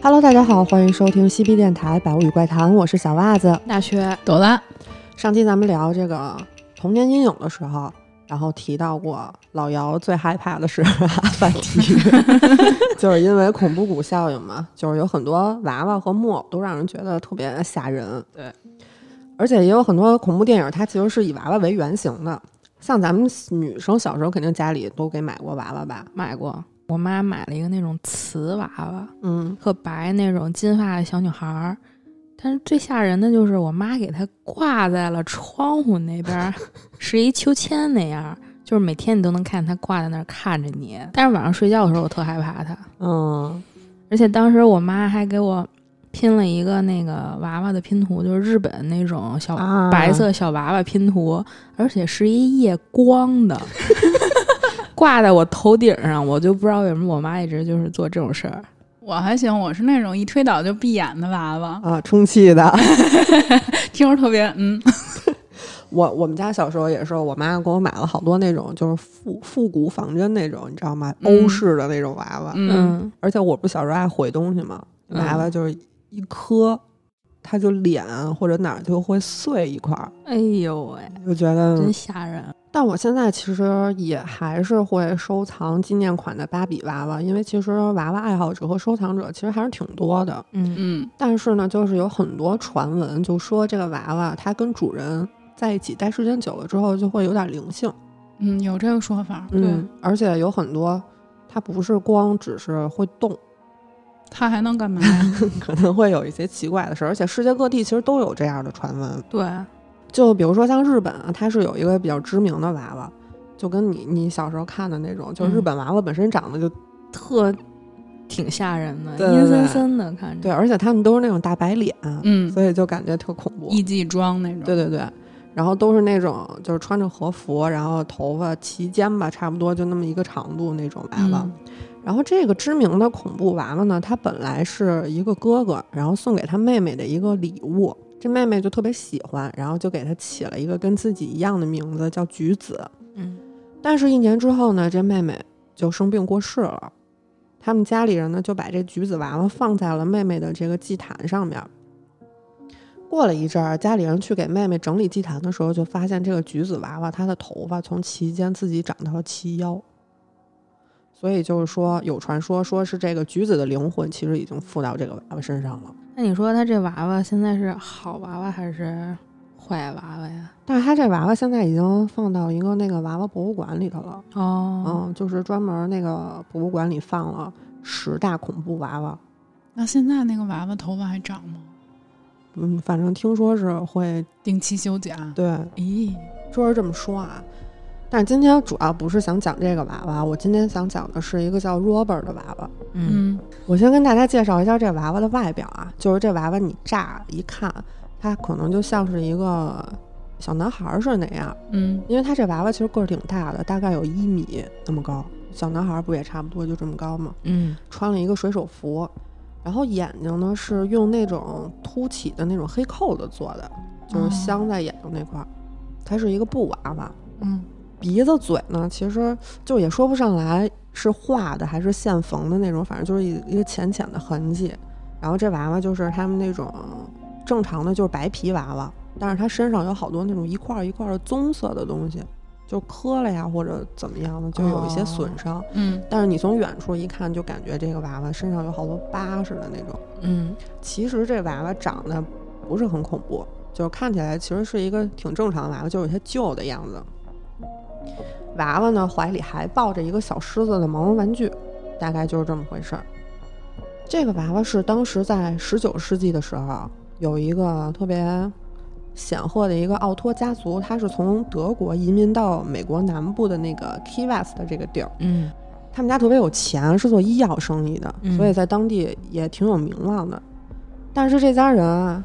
Hello，大家好，欢迎收听西 B 电台《百物语怪谈》，我是小袜子。大学朵拉，上期咱们聊这个童年阴影的时候，然后提到过老姚最害怕的是阿凡提，就是因为恐怖谷效应嘛，就是有很多娃娃和木偶都让人觉得特别吓人。对，而且也有很多恐怖电影，它其实是以娃娃为原型的。像咱们女生小时候肯定家里都给买过娃娃吧？买过，我妈买了一个那种瓷娃娃，嗯，特白那种金发的小女孩儿。但是最吓人的就是我妈给她挂在了窗户那边儿，是一秋千那样，就是每天你都能看见她挂在那儿看着你。但是晚上睡觉的时候我特害怕她，嗯，而且当时我妈还给我拼了一个那个娃娃的拼图，就是日本那种小啊白色小娃娃拼图，而且是一夜光的，挂在我头顶上，我就不知道为什么我妈一直就是做这种事儿。我还行，我是那种一推倒就闭眼的娃娃，啊，充气的。听着特别嗯，我我们家小时候也是，我妈给我买了好多那种就是复复古仿真那种，你知道吗？嗯欧式的那种娃娃。嗯，而且我不小时候爱毁东西嘛，嗯娃娃就是一磕，它就脸或者哪儿就会碎一块儿，哎呦喂，就觉得真。吓人！但我现在其实也还是会收藏纪念款的芭比娃娃，因为其实娃娃爱好者和收藏者其实还是挺多的。嗯嗯但是呢，就是有很多传闻就说这个娃娃它跟主人在一起待时间久了之后就会有点灵性。嗯，有这个说法，对，嗯，而且有很多它不是光只是会动，他还能干嘛呀？可能会有一些奇怪的事儿，而且世界各地其实都有这样的传闻。对，就比如说像日本啊，它是有一个比较知名的娃娃，就跟你你小时候看的那种，就日本娃娃本身长得就、特挺吓人的，阴森森的看着。对，而且他们都是那种大白脸，嗯，所以就感觉特恐怖。艺伎装那种，对对对，然后都是那种就是穿着和服，然后头发齐肩吧，差不多就那么一个长度那种娃娃。嗯然后这个知名的恐怖娃娃呢，它本来是一个哥哥，然后送给他妹妹的一个礼物，这妹妹就特别喜欢，然后就给她起了一个跟自己一样的名字，叫橘子。嗯，但是，一年之后呢，这妹妹就生病过世了。他们家里人呢，就把这橘子娃娃放在了妹妹的这个祭坛上面。过了一阵儿，家里人去给妹妹整理祭坛的时候，就发现这个橘子娃娃，她的头发从齐肩自己长到了齐腰。所以就是说，有传说说是这个橘子的灵魂其实已经附到这个娃娃身上了。那你说他这娃娃现在是好娃娃还是坏娃娃呀？但是他这娃娃现在已经放到一个那个娃娃博物馆里头了。哦，嗯，就是专门那个博物馆里放了十大恐怖娃娃。那现在那个娃娃头发还长吗？嗯，反正听说是会定期修剪？对，咦，说是这么说啊。但是今天主要不是想讲这个娃娃，我今天想讲的是一个叫 Robert 的娃娃。嗯。嗯我先跟大家介绍一下这娃娃的外表啊，就是这娃娃你乍一看，它可能就像是一个小男孩儿似的那样，嗯。因为它这娃娃其实个儿挺大的，大概有一米那么高，小男孩儿不也差不多就这么高吗？嗯。穿了一个水手服，然后眼睛呢是用那种凸起的那种黑扣子做的，就是哦。镶在眼睛那块儿。它是一个布娃娃，嗯鼻子嘴呢其实就也说不上来是画的还是现缝的那种，反正就是一一个浅浅的痕迹。然后这娃娃就是他们那种正常的就是白皮娃娃，但是它身上有好多那种一块儿一块儿的棕色的东西，就磕了呀或者怎么样的，就有一些损伤。嗯但是你从远处一看，就感觉这个娃娃身上有好多疤似的那种。嗯其实这娃娃长得不是很恐怖，就是看起来其实是一个挺正常的娃娃，就是有些旧的样子。娃娃呢怀里还抱着一个小狮子的毛绒玩具，大概就是这么回事儿。这个娃娃是当时在十九世纪的时候，有一个特别显赫的一个奥托家族，他是从德国移民到美国南部的那个 Key West 的这个地儿。嗯他们家特别有钱，是做医药生意的，嗯所以在当地也挺有名望的。但是这家人啊，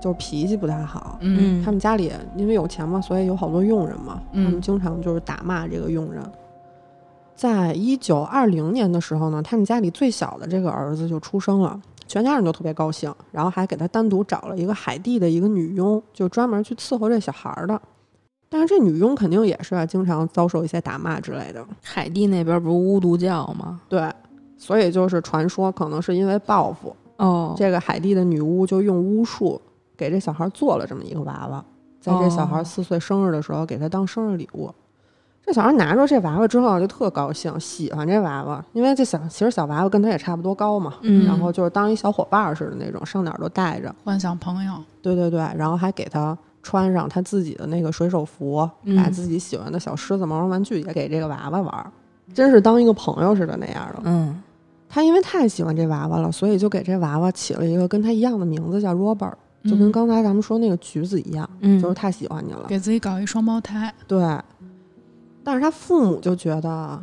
就是脾气不太好。嗯他们家里因为有钱嘛，所以有好多佣人嘛，他们嗯经常就是打骂这个佣人。在一九二零年的时候呢，他们家里最小的这个儿子就出生了，全家人都特别高兴，然后还给他单独找了一个海地的一个女佣，就专门去伺候这小孩儿的。但是这女佣肯定也是啊经常遭受一些打骂之类的，海地那边不是巫毒教吗？对，所以就是传说可能是因为报复，哦，这个海地的女巫就用巫术给这小孩做了这么一个娃娃，在这小孩哦四岁生日的时候给他当生日礼物。这小孩拿着这娃娃之后就特高兴，喜欢这娃娃，因为这小其实小娃娃跟他也差不多高嘛，嗯然后就是当一小伙伴儿似的那种，上哪儿都带着。幻想朋友，对对对，然后还给他穿上他自己的那个水手服，嗯把自己喜欢的小狮子毛绒玩具也给这个娃娃玩儿，真是当一个朋友似的那样的。嗯他因为太喜欢这娃娃了，所以就给这娃娃起了一个跟他一样的名字，叫 Robert，就跟嗯。刚才咱们说那个橘子一样，嗯，就是太喜欢你了。给自己搞一双胞胎，对，但是他父母就觉得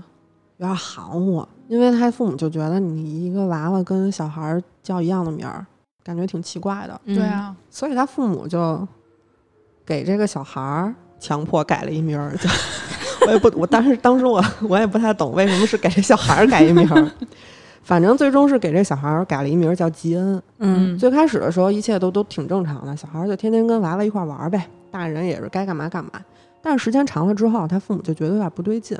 有点含糊，因为他父母就觉得你一个娃娃跟小孩儿叫一样的名儿，感觉挺奇怪的，嗯。对，啊，所以他父母就给这个小孩儿强迫改了一名儿，就 我也不，我当时当时我我也不太懂为什么是给这小孩儿改一名儿，反正最终是给这小孩儿改了一名叫吉恩。嗯。最开始的时候一切都都挺正常的，小孩儿就天天跟娃娃一块儿玩儿呗，大人也是该干嘛干嘛。但是时间长了之后，他父母就觉得有点不对劲，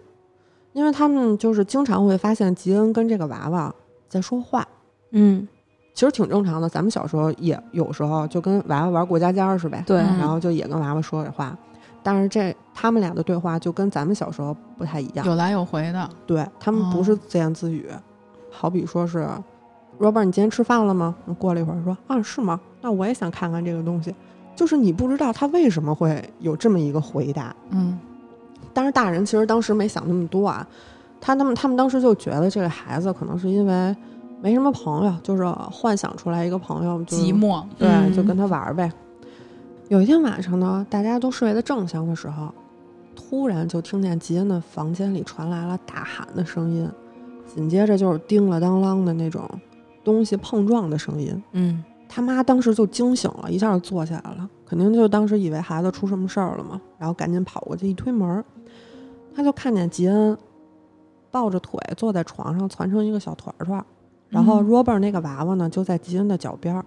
因为他们就是经常会发现吉恩跟这个娃娃在说话，嗯，其实挺正常的。咱们小时候也有时候就跟娃娃玩过家家是呗，对。嗯。然后就也跟娃娃说这话，但是这他们俩的对话就跟咱们小时候不太一样，有来有回的，对他们不哦。是自言自语，好比说是，Robert，你今天吃饭了吗？过了一会儿说啊是吗？那我也想看看这个东西，就是你不知道他为什么会有这么一个回答，嗯但是大人其实当时没想那么多啊，他他们他们当时就觉得这个孩子可能是因为没什么朋友，就是幻想出来一个朋友，就寂寞，对，嗯就跟他玩儿呗。有一天晚上呢，大家都睡得正香的时候，突然就听见吉恩的房间里传来了大喊的声音，紧接着就是叮了当啷的那种东西碰撞的声音。嗯。他妈当时就惊醒了，一下就坐起来了，肯定就当时以为孩子出什么事儿了嘛，然后赶紧跑过去一推门儿，他就看见吉恩抱着腿坐在床上，攒成一个小团团儿，然后嗯。Robert 那个娃娃呢就在吉恩的脚边儿，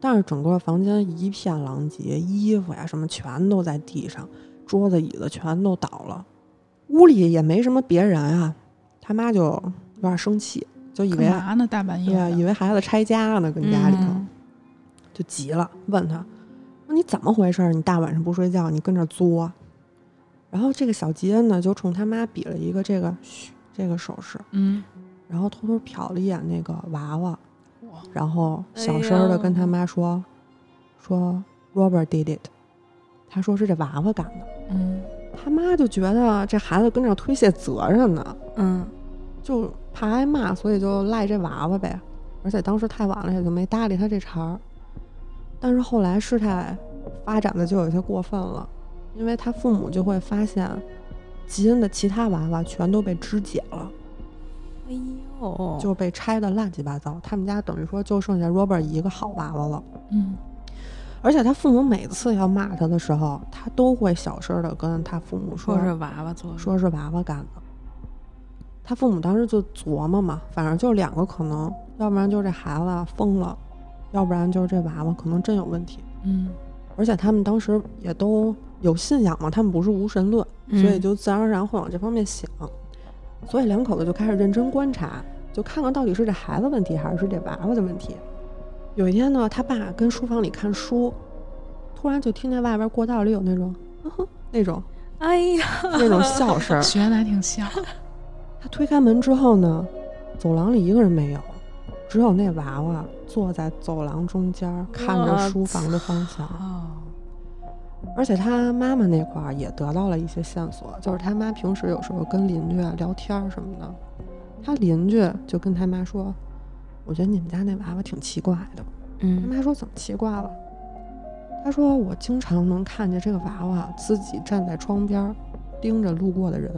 但是整个房间一片狼藉，衣服呀什么全都在地上，桌子椅子全都倒了，屋里也没什么别人啊，他妈就有点生气，就以为干嘛呢？大半夜对啊，以为孩子拆家呢，跟家里头。嗯就急了，问他：“说你怎么回事儿？你大晚上不睡觉，你跟这儿作？”然后这个小吉恩呢，就冲他妈比了一个这个嘘这个手势，嗯，然后偷偷瞟了一眼那个娃娃，然后小声的跟他妈说：“说 Robert did it。”他说是这娃娃干的。嗯他妈就觉得这孩子跟这推卸责任呢，嗯就怕挨骂，所以就赖这娃娃呗。而且当时太晚了，也就没搭理他这茬儿。但是后来事态发展的就有些过分了，因为他父母就会发现，吉恩的其他娃娃全都被肢解了，哎呦，就被拆的乱七八糟。他们家等于说就剩下 Robert 一个好娃娃了。嗯而且他父母每次要骂他的时候，他都会小声的跟他父母说说是娃娃做的，说是娃娃干的。他父母当时就琢磨嘛，反正就两个可能，要不然就是这孩子疯了，要不然就是这娃娃可能真有问题。嗯而且他们当时也都有信仰嘛，他们不是无神论，嗯所以就自然而然会往这方面想。所以两口子就开始认真观察，就看看到底是这孩子问题还是这娃娃的问题。有一天呢，他爸跟书房里看书，突然就听见外边过道里有那种，那种哎呀，那种笑声儿。学的还挺像，他推开门之后呢，走廊里一个人没有，只有那娃娃坐在走廊中间儿，看着书房的方向。哦，而且他妈妈那块儿也得到了一些线索，就是他妈平时有时候跟邻居啊聊天儿什么的，他邻居就跟他妈说：“我觉得你们家那娃娃挺奇怪的。”嗯他嗯妈说：“怎么奇怪了？”他说：“我经常能看见这个娃娃自己站在窗边儿，盯着路过的人，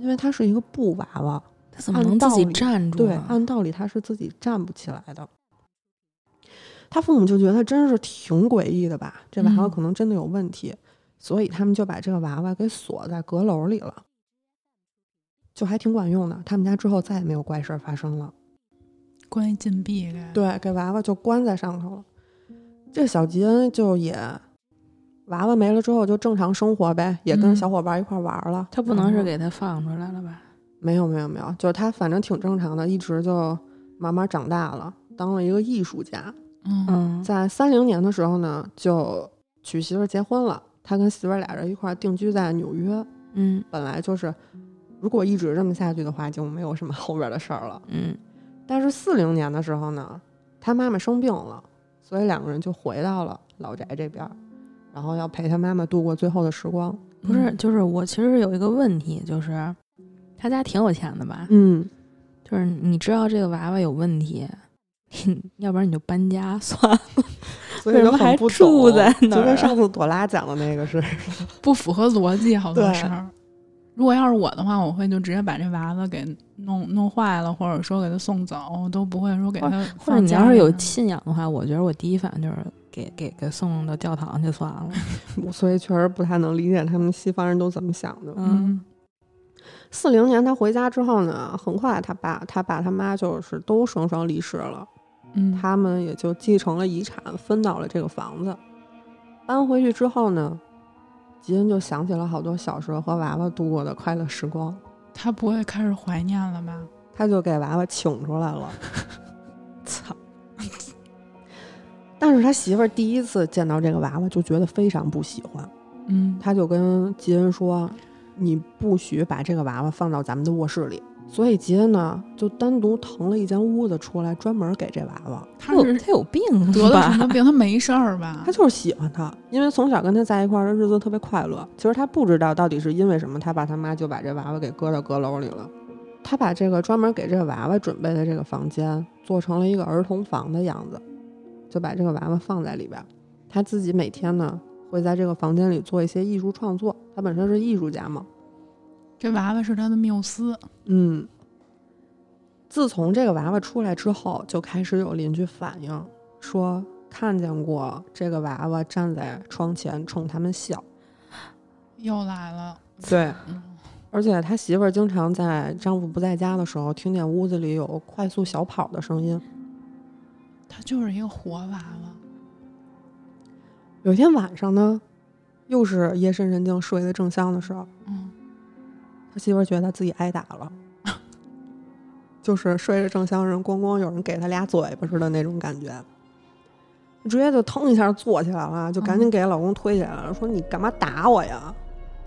因为它是一个布娃娃，他怎么能自己站住对，啊？按道理他是自己站不起来的。他父母就觉得真是挺诡异的吧，这娃娃嗯可能真的有问题，所以他们就把这个娃娃给锁在阁楼里了，就还挺管用的。他们家之后再也没有怪事儿发生了。关一禁闭给，对，给娃娃就关在上头了。这小吉恩就也娃娃没了之后就正常生活呗，也跟嗯小伙伴一块玩了。他不能是给他放出来了吧？没有没有没有，就是他反正挺正常的，一直就慢慢长大了。当了一个艺术家。嗯嗯在三零年的时候呢，就娶媳妇儿结婚了。他跟媳妇儿俩人一块儿定居在纽约。嗯本来就是，如果一直这么下去的话，就没有什么 后边的事儿了。嗯但是四零年的时候呢，他妈妈生病了，所以两个人就回到了老宅这边儿，然后要陪他妈妈度过最后的时光。不是，就是我其实有一个问题，就是他家挺有钱的吧？嗯，就是你知道这个娃娃有问题，要不然你就搬家 算了。所以就为什么还住在那儿啊就跟上次朵拉讲的那个是，不符合逻辑，好多对事儿。如果要是我的话，我会就直接把这娃娃给弄弄坏了，或者说给他送走，我都不会说给他或者你要是有信仰的话，我觉得我第一反应就是给给给送到教堂去算了。所以确实不太能理解他们西方人都怎么想的。嗯四零年他回家之后呢，很快他爸他爸他妈就是都双双离世了，嗯，他们也就继承了遗产，分到了这个房子。搬回去之后呢，吉恩就想起了好多小时候和娃娃度过的快乐时光，他不会开始怀念了吧？他就给娃娃请出来了。操！但是他媳妇儿第一次见到这个娃娃，就觉得非常不喜欢。嗯，他就跟吉恩说：“你不许把这个娃娃放到咱们的卧室里。”所以吉恩呢，就单独腾了一间屋子出来，专门给这娃娃。他是有他有病得了什么病？他没事儿吧他？就是喜欢他，因为从小跟他在一块儿的日子特别快乐。其实他不知道到底是因为什么，他爸他妈就把这娃娃给搁到阁楼里了。他把这个专门给这个娃娃准备的这个房间做成了一个儿童房的样子，就把这个娃娃放在里边儿。他自己每天呢会在这个房间里做一些艺术创作，他本身是艺术家嘛，这娃娃是他的缪斯。嗯，自从这个娃娃出来之后，就开始有邻居反映说看见过这个娃娃站在窗前冲他们笑。又来了，对，嗯，而且他媳妇儿经常在丈夫不在家的时候，听见屋子里有快速小跑的声音。他就是一个活娃娃。有一天晚上呢，又是夜深人静、睡得正香的时候，嗯，他媳妇觉得自己挨打了，就是睡着正香人，咣咣有人给他俩嘴巴似的那种感觉，直接就腾一下坐起来了，就赶紧给老公推起来了，说你干嘛打我呀？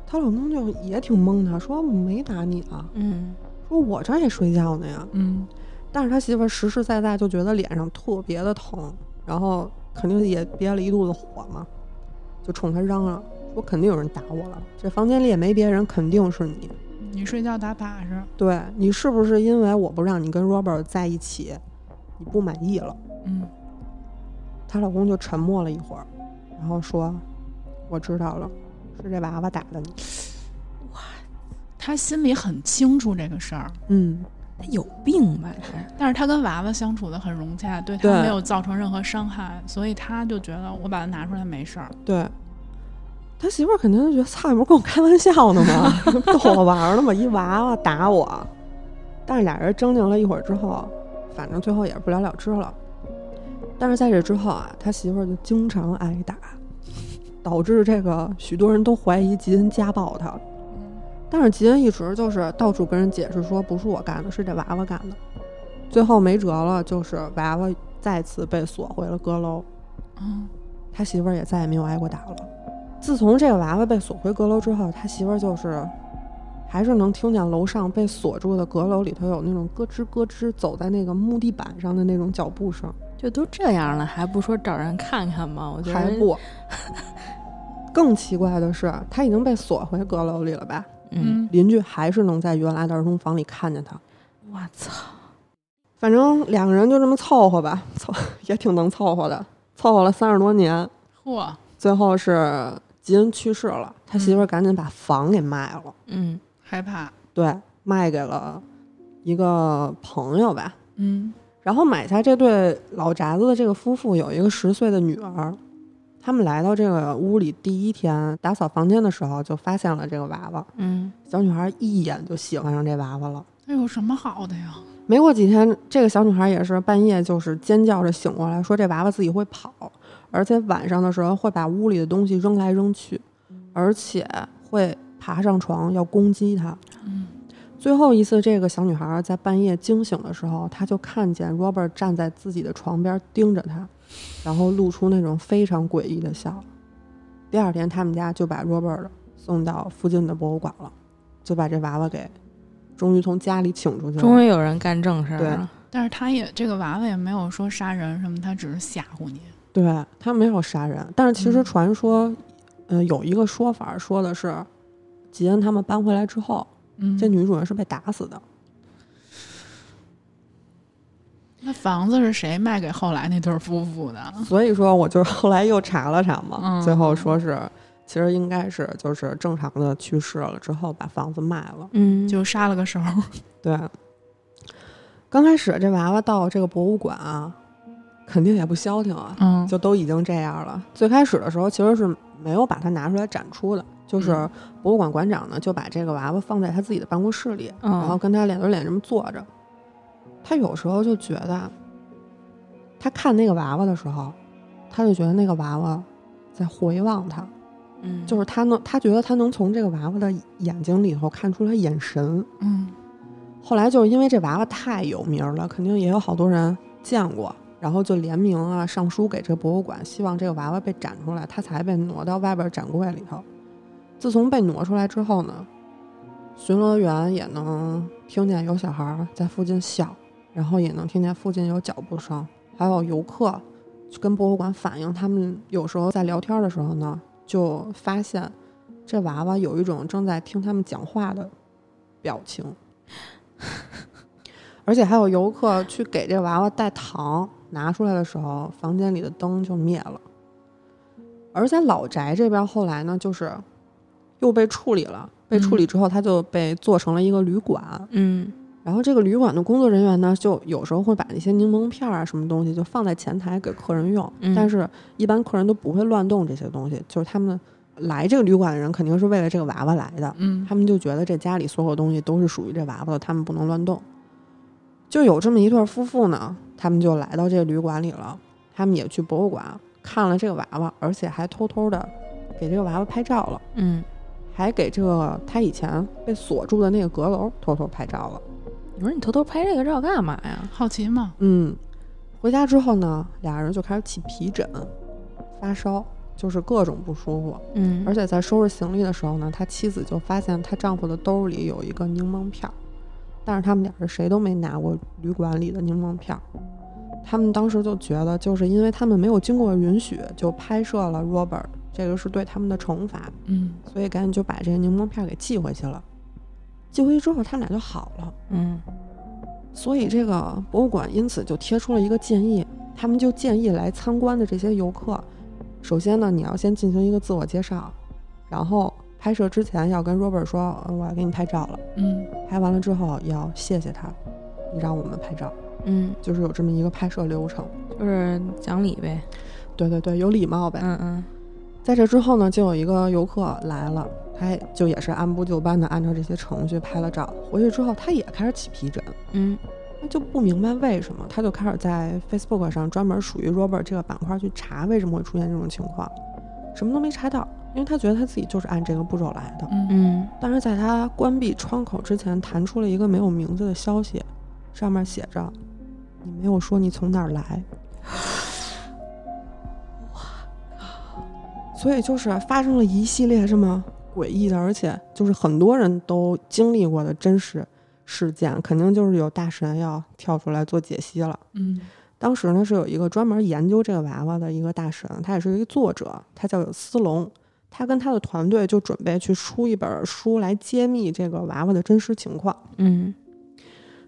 她老公就也挺懵的，说没打你啊，嗯说我这也睡觉呢呀。嗯，但是他媳妇儿实实在在就觉得脸上特别的疼，然后肯定也憋了一肚子火嘛，就冲他嚷嚷说肯定有人打我了，这房间里也没别人，肯定是你。你睡觉打把式。对你是不是因为我不让你跟 Robert 在一起，你不满意了？嗯，她老公就沉默了一会儿，然后说：“我知道了，是这娃娃打的你。哇他心里很清楚这个事儿，”嗯，他有病吧？这但是他跟娃娃相处的很融洽，对他没有造成任何伤害，所以他就觉得我把它拿出来没事儿。对。他媳妇儿肯定就觉得，操，你不是跟我开玩笑呢吗？逗我玩儿呢吗？一娃娃打我。但是俩人争执了一会儿之后，反正最后也是不了了之了。但是在这之后啊，他媳妇儿就经常挨打，导致这个许多人都怀疑吉恩家暴他。但是吉恩一直就是到处跟人解释说不是我干的，是这娃娃干的。最后没辙了，就是娃娃再次被锁回了阁楼，嗯，他媳妇儿也再也没有挨过打了。自从这个娃娃被锁回阁楼之后，他媳妇儿就是还是能听见楼上被锁住的阁楼里头有那种咯吱咯吱走在那个木地板上的那种脚步声，就都这样了，还不说找人看看吗？我觉得还不。更奇怪的是，他已经被锁回阁楼里了吧？嗯，邻居还是能在原来的儿童房里看见他。我操，反正两个人就这么凑合吧，凑 也挺能凑合的，凑合了三十多年，嚯，最后是吉恩去世了，他媳妇儿赶紧把房给卖了，嗯害怕。对，卖给了一个朋友吧。嗯。然后买下这对老宅子的这个夫妇有一个十岁的女儿，他们来到这个屋里第一天打扫房间的时候，就发现了这个娃娃。嗯小女孩一眼就喜欢上这娃娃了。那有什么好的呀？没过几天，这个小女孩也是半夜就是尖叫着醒过来，说这娃娃自己会跑，而且晚上的时候会把屋里的东西扔来扔去，而且会爬上床要攻击她。嗯最后一次，这个小女孩在半夜惊醒的时候，她就看见 Robert 站在自己的床边盯着她，然后露出那种非常诡异的笑。第二天，他们家就把 Robert 送到附近的博物馆了，就把这娃娃给终于从家里请出去了。终于有人干正事儿对了。但是他也这个娃娃也没有说杀人什么，他只是吓唬你。对他没有杀人，但是其实嗯传说，呃，有一个说法说的是，吉恩他们搬回来之后，嗯，这女主人是被打死的。那房子是谁卖给后来那对夫妇的？所以说，我就是后来又查了查嘛，嗯最后说是，其实应该是就是正常的去世了之后把房子卖了。嗯，就杀了个手。对，刚开始这娃娃到这个博物馆啊，肯定也不消停啊，嗯，就都已经这样了。最开始的时候其实是没有把它拿出来展出的，就是嗯博物馆馆长呢就把这个娃娃放在他自己的办公室里，嗯然后跟他脸对脸这么坐着。他有时候就觉得，他看那个娃娃的时候，他就觉得那个娃娃在回望他，嗯，就是他能，他觉得他能从这个娃娃的眼睛里头看出他眼神。嗯后来就是因为这娃娃太有名了，肯定也有好多人见过，然后就联名啊上书给这博物馆，希望这个娃娃被展出来，他才被挪到外边展柜里头。自从被挪出来之后呢，巡逻员也能听见有小孩在附近笑，然后也能听见附近有脚步声，还有游客跟博物馆反映，他们有时候在聊天的时候呢，就发现这娃娃有一种正在听他们讲话的表情。而且还有游客去给这娃娃带糖，拿出来的时候，房间里的灯就灭了。而在老宅这边，后来呢，就是又被处理了。被处理之后，它就被做成了一个旅馆。嗯然后这个旅馆的工作人员呢，就有时候会把那些柠檬片儿啊什么东西就放在前台给客人用，嗯但是一般客人都不会乱动这些东西，就是他们来这个旅馆的人肯定是为了这个娃娃来的，嗯他们就觉得这家里所有东西都是属于这娃娃的，他们不能乱动。就有这么一对夫妇呢，他们就来到这个旅馆里了，他们也去博物馆看了这个娃娃，而且还偷偷的给这个娃娃拍照了，嗯，还给这个他以前被锁住的那个阁楼偷偷拍照了。你说你偷偷拍这个照干嘛呀？好奇嘛。嗯，回家之后呢，俩人就开始起皮疹、发烧，就是各种不舒服。嗯，而且在收拾行李的时候呢，他妻子就发现她丈夫的兜里有一个柠檬片儿，但是他们俩是谁都没拿过旅馆里的柠檬片儿。他们当时就觉得，就是因为他们没有经过允许就拍摄了 Robert，这个是对他们的惩罚，嗯所以赶紧就把这个柠檬片儿给寄回去了。寄回去之后，他们俩就好了。嗯所以这个博物馆因此就贴出了一个建议，他们就建议来参观的这些游客，首先呢，你要先进行一个自我介绍，然后拍摄之前要跟 Robert 说，呃我要给你拍照了，嗯拍完了之后要谢谢他，你让我们拍照，嗯，就是有这么一个拍摄流程。就是讲理呗。对对对，有礼貌呗。嗯嗯在这之后呢，就有一个游客来了，他也就也是按部就班的按照这些程序拍了照，回去之后他也开始起皮疹。嗯他就不明白为什么，他就开始在 Facebook 上专门属于 Robert 这个板块去查为什么会出现这种情况，什么都没查到，因为他觉得他自己就是按这个步骤来的。嗯嗯但是在他关闭窗口之前，弹出了一个没有名字的消息，上面写着：“你没有说你从哪儿来。” 所以就是发生了一系列这么诡异的，而且就是很多人都经历过的真实事件，肯定就是有大神要跳出来做解析了。嗯当时呢是有一个专门研究这个娃娃的一个大神，他也是一个作者，他叫斯隆。他跟他的团队就准备去出一本书来揭秘这个娃娃的真实情况，嗯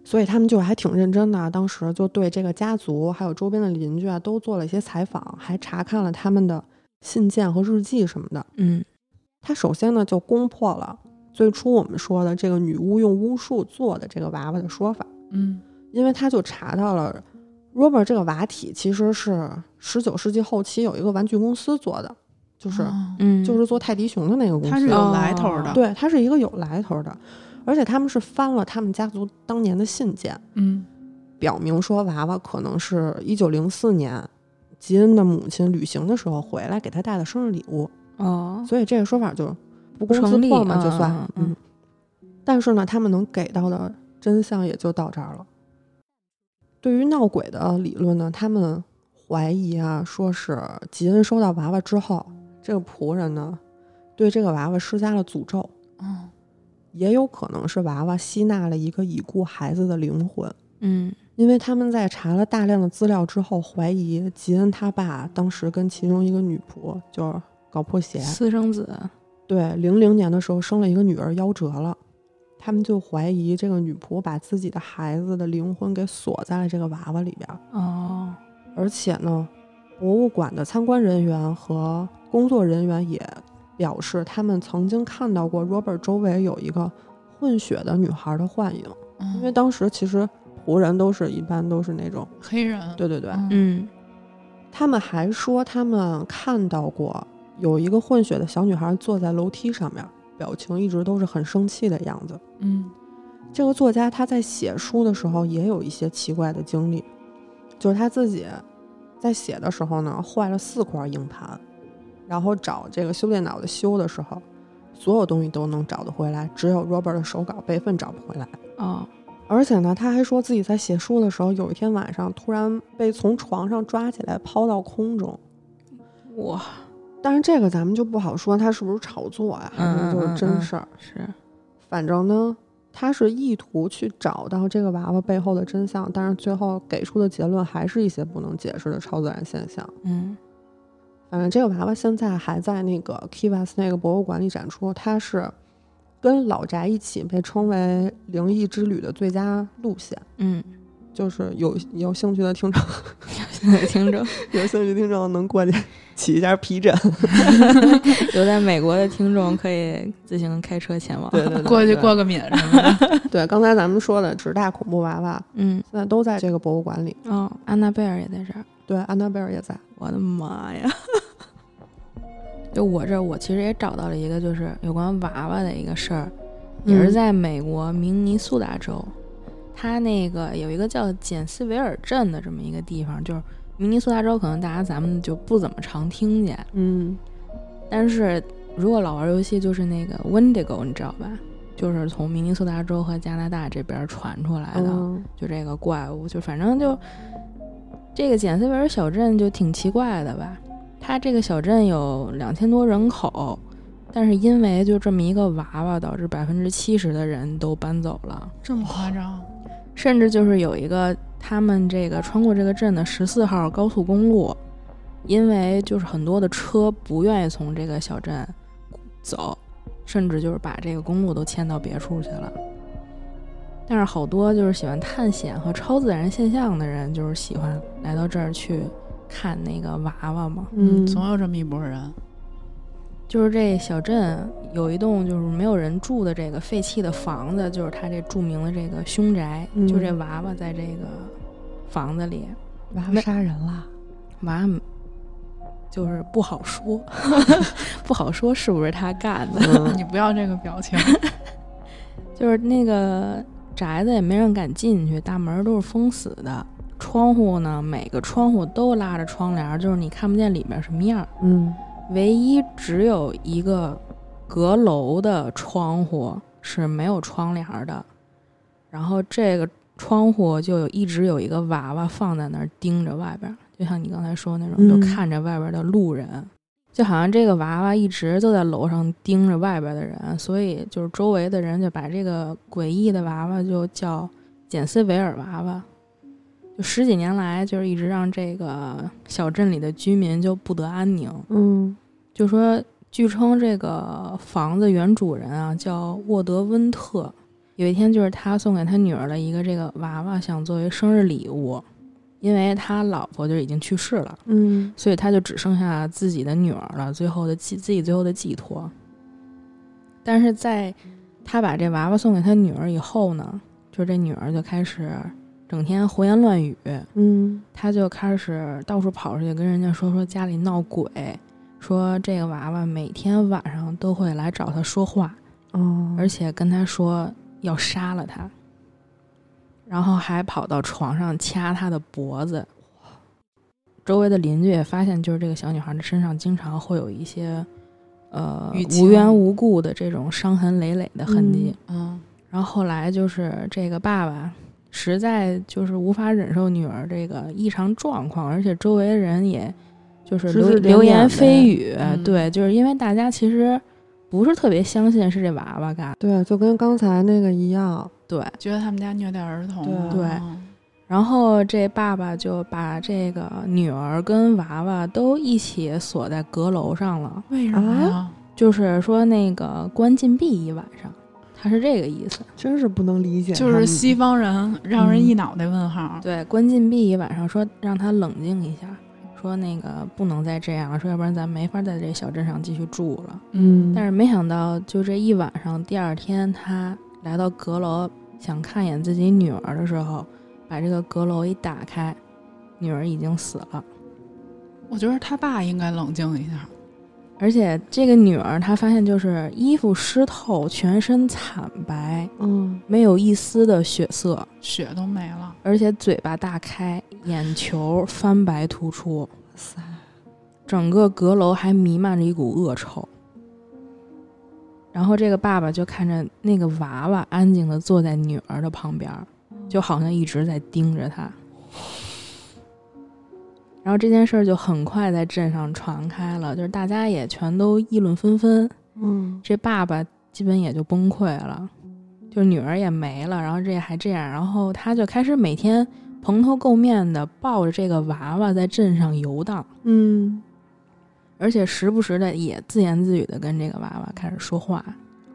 所以他们就还挺认真的。当时就对这个家族还有周边的邻居啊都做了一些采访，还查看了他们的信件和日记什么的。嗯他首先呢就攻破了最初我们说的这个女巫用巫术做的这个娃娃的说法。嗯因为他就查到了 Robert 这个娃体其实是十九世纪后期有一个玩具公司做的，就是、哦嗯，就是做泰迪熊的那个公司。它是有来头的。对，它是一个有来头的，而且他们是翻了他们家族当年的信件，嗯表明说娃娃可能是一九零四年吉恩的母亲旅行的时候回来给他带的生日礼物，哦，所以这个说法就不攻自破嘛，就算嗯。但是呢，他们能给到的真相也就到这儿了。对于闹鬼的理论呢，他们怀疑啊，说是吉恩收到娃娃之后，这个仆人呢对这个娃娃施加了诅咒，嗯也有可能是娃娃吸纳了一个已故孩子的灵魂。嗯因为他们在查了大量的资料之后，怀疑吉恩他爸当时跟其中一个女仆就是搞破鞋，私生子，对，零零年的时候生了一个女儿夭折了，他们就怀疑这个女仆把自己的孩子的灵魂给锁在了这个娃娃里边儿，哦，而且呢，博物馆的参观人员和工作人员也表示，他们曾经看到过 Robert 周围有一个混血的女孩的幻影，因为嗯，当时其实仆人都是一般都是那种，黑人，对对对，嗯嗯。他们还说他们看到过有一个混血的小女孩坐在楼梯上面，表情一直都是很生气的样子。嗯这个作家他在写书的时候也有一些奇怪的经历，就是他自己在写的时候呢，坏了四块硬盘，然后找这个修电脑的修的时候，所有东西都能找得回来，只有 Robert 的手稿备份找不回来。哦，而且呢，他还说自己在写书的时候，有一天晚上突然被从床上抓起来抛到空中。哇，但是这个咱们就不好说，他是不是炒作呀，还是就是真事儿。是，反正呢，他是意图去找到这个娃娃背后的真相，但是最后给出的结论还是一些不能解释的超自然现象。嗯反正这个娃娃现在还在那个 Kivas 那个博物馆里展出，它是跟老宅一起被称为灵异之旅的最佳路线。嗯，就是有有兴趣的听众，有兴趣的听众，有兴趣的听众能过去起一下皮疹。有在美国的听众可以自行开车前往。对对对，过去过个敏什么的，对，刚才咱们说的十大恐怖娃娃，嗯，现在都在这个博物馆里。哦，安娜贝尔也在这儿。对，安娜贝尔也在。我的妈呀！就我这儿，我其实也找到了一个，就是有关娃娃的一个事儿，也是嗯在美国明尼苏达州，它那个有一个叫简斯维尔镇的这么一个地方，就是明尼苏达州，可能大家咱们就不怎么常听见，嗯但是如果老玩游戏，就是那个 Wendigo，你知道吧？就是从明尼苏达州和加拿大这边传出来的，嗯就这个怪物，就反正就这个简斯维尔小镇就挺奇怪的吧。它这个小镇有两千多人口，但是因为就这么一个娃娃，导致百分之七十的人都搬走了，这么夸张？甚至就是有一个他们这个穿过这个镇的十四号高速公路，因为就是很多的车不愿意从这个小镇走，甚至就是把这个公路都迁到别处去了。但是好多就是喜欢探险和超自然现象的人，就是喜欢来到这儿去看那个娃娃嘛。嗯，总有这么一拨人。就是这小镇有一栋就是没有人住的这个废弃的房子，就是他这著名的这个凶宅，嗯就这娃娃在这个房子里，娃娃杀人了。娃娃就是不好说，不好说是不是他干的。嗯 你不要这个表情，就是那个宅子也没人敢进去，大门都是封死的，窗户呢每个窗户都拉着窗帘，就是你看不见里面什么样儿。嗯唯一只有一个阁楼的窗户是没有窗帘儿的，然后这个窗户就有一直有一个娃娃放在那儿盯着外边儿，就像你刚才说那种，嗯就看着外边儿的路人，就好像这个娃娃一直都在楼上盯着外边儿的人，所以就是周围的人就把这个诡异的娃娃就叫简斯维尔娃娃。就十几年来，就是一直让这个小镇里的居民就不得安宁。嗯就说，据称这个房子原主人啊叫沃德温特，有一天就是他送给他女儿的一个这个娃娃，想作为生日礼物，因为他老婆就已经去世了，嗯所以他就只剩下自己的女儿了，最后的寄自己最后的寄托。但是在他把这娃娃送给他女儿以后呢，就这女儿就开始整天胡言乱语，嗯他就开始到处跑出去跟人家说说家里闹鬼，说这个娃娃每天晚上都会来找他说话，哦，而且跟他说要杀了他，然后还跑到床上掐他的脖子。周围的邻居也发现，就是这个小女孩的身上经常会有一些呃无缘无故的这种伤痕累累的痕迹。嗯然后后来就是这个爸爸实在就是无法忍受女儿这个异常状况，而且周围的人也就是流流言蜚语，嗯对，就是因为大家其实不是特别相信是这娃娃干的，对，就跟刚才那个一样。对。觉得他们家虐待儿童，对然后这爸爸就把这个女儿跟娃娃都一起锁在阁楼上了，为什么呀？就是说那个关禁闭一晚上，他是这个意思。真是不能理解，就是西方人让人嗯一脑袋问号。对，关禁闭一晚上，说让他冷静一下，说那个不能再这样了，说要不然咱没法在这小镇上继续住了。嗯，但是没想到，就这一晚上，第二天他来到阁楼想看一眼自己女儿的时候，把这个阁楼一打开，女儿已经死了。我觉得他爸应该冷静一下。而且这个女儿，她发现就是衣服湿透，全身惨白，嗯，没有一丝的血色，血都没了，而且嘴巴大开，眼球翻白突出，哇塞，整个阁楼还弥漫着一股恶臭。然后这个爸爸就看着那个娃娃安静的坐在女儿的旁边儿，就好像一直在盯着她。然后这件事儿就很快在镇上传开了，就是大家也全都议论纷纷。嗯，这爸爸基本也就崩溃了，就是女儿也没了，然后这还这样，然后他就开始每天蓬头垢面的抱着这个娃娃在镇上游荡，嗯，而且时不时的也自言自语的跟这个娃娃开始说话。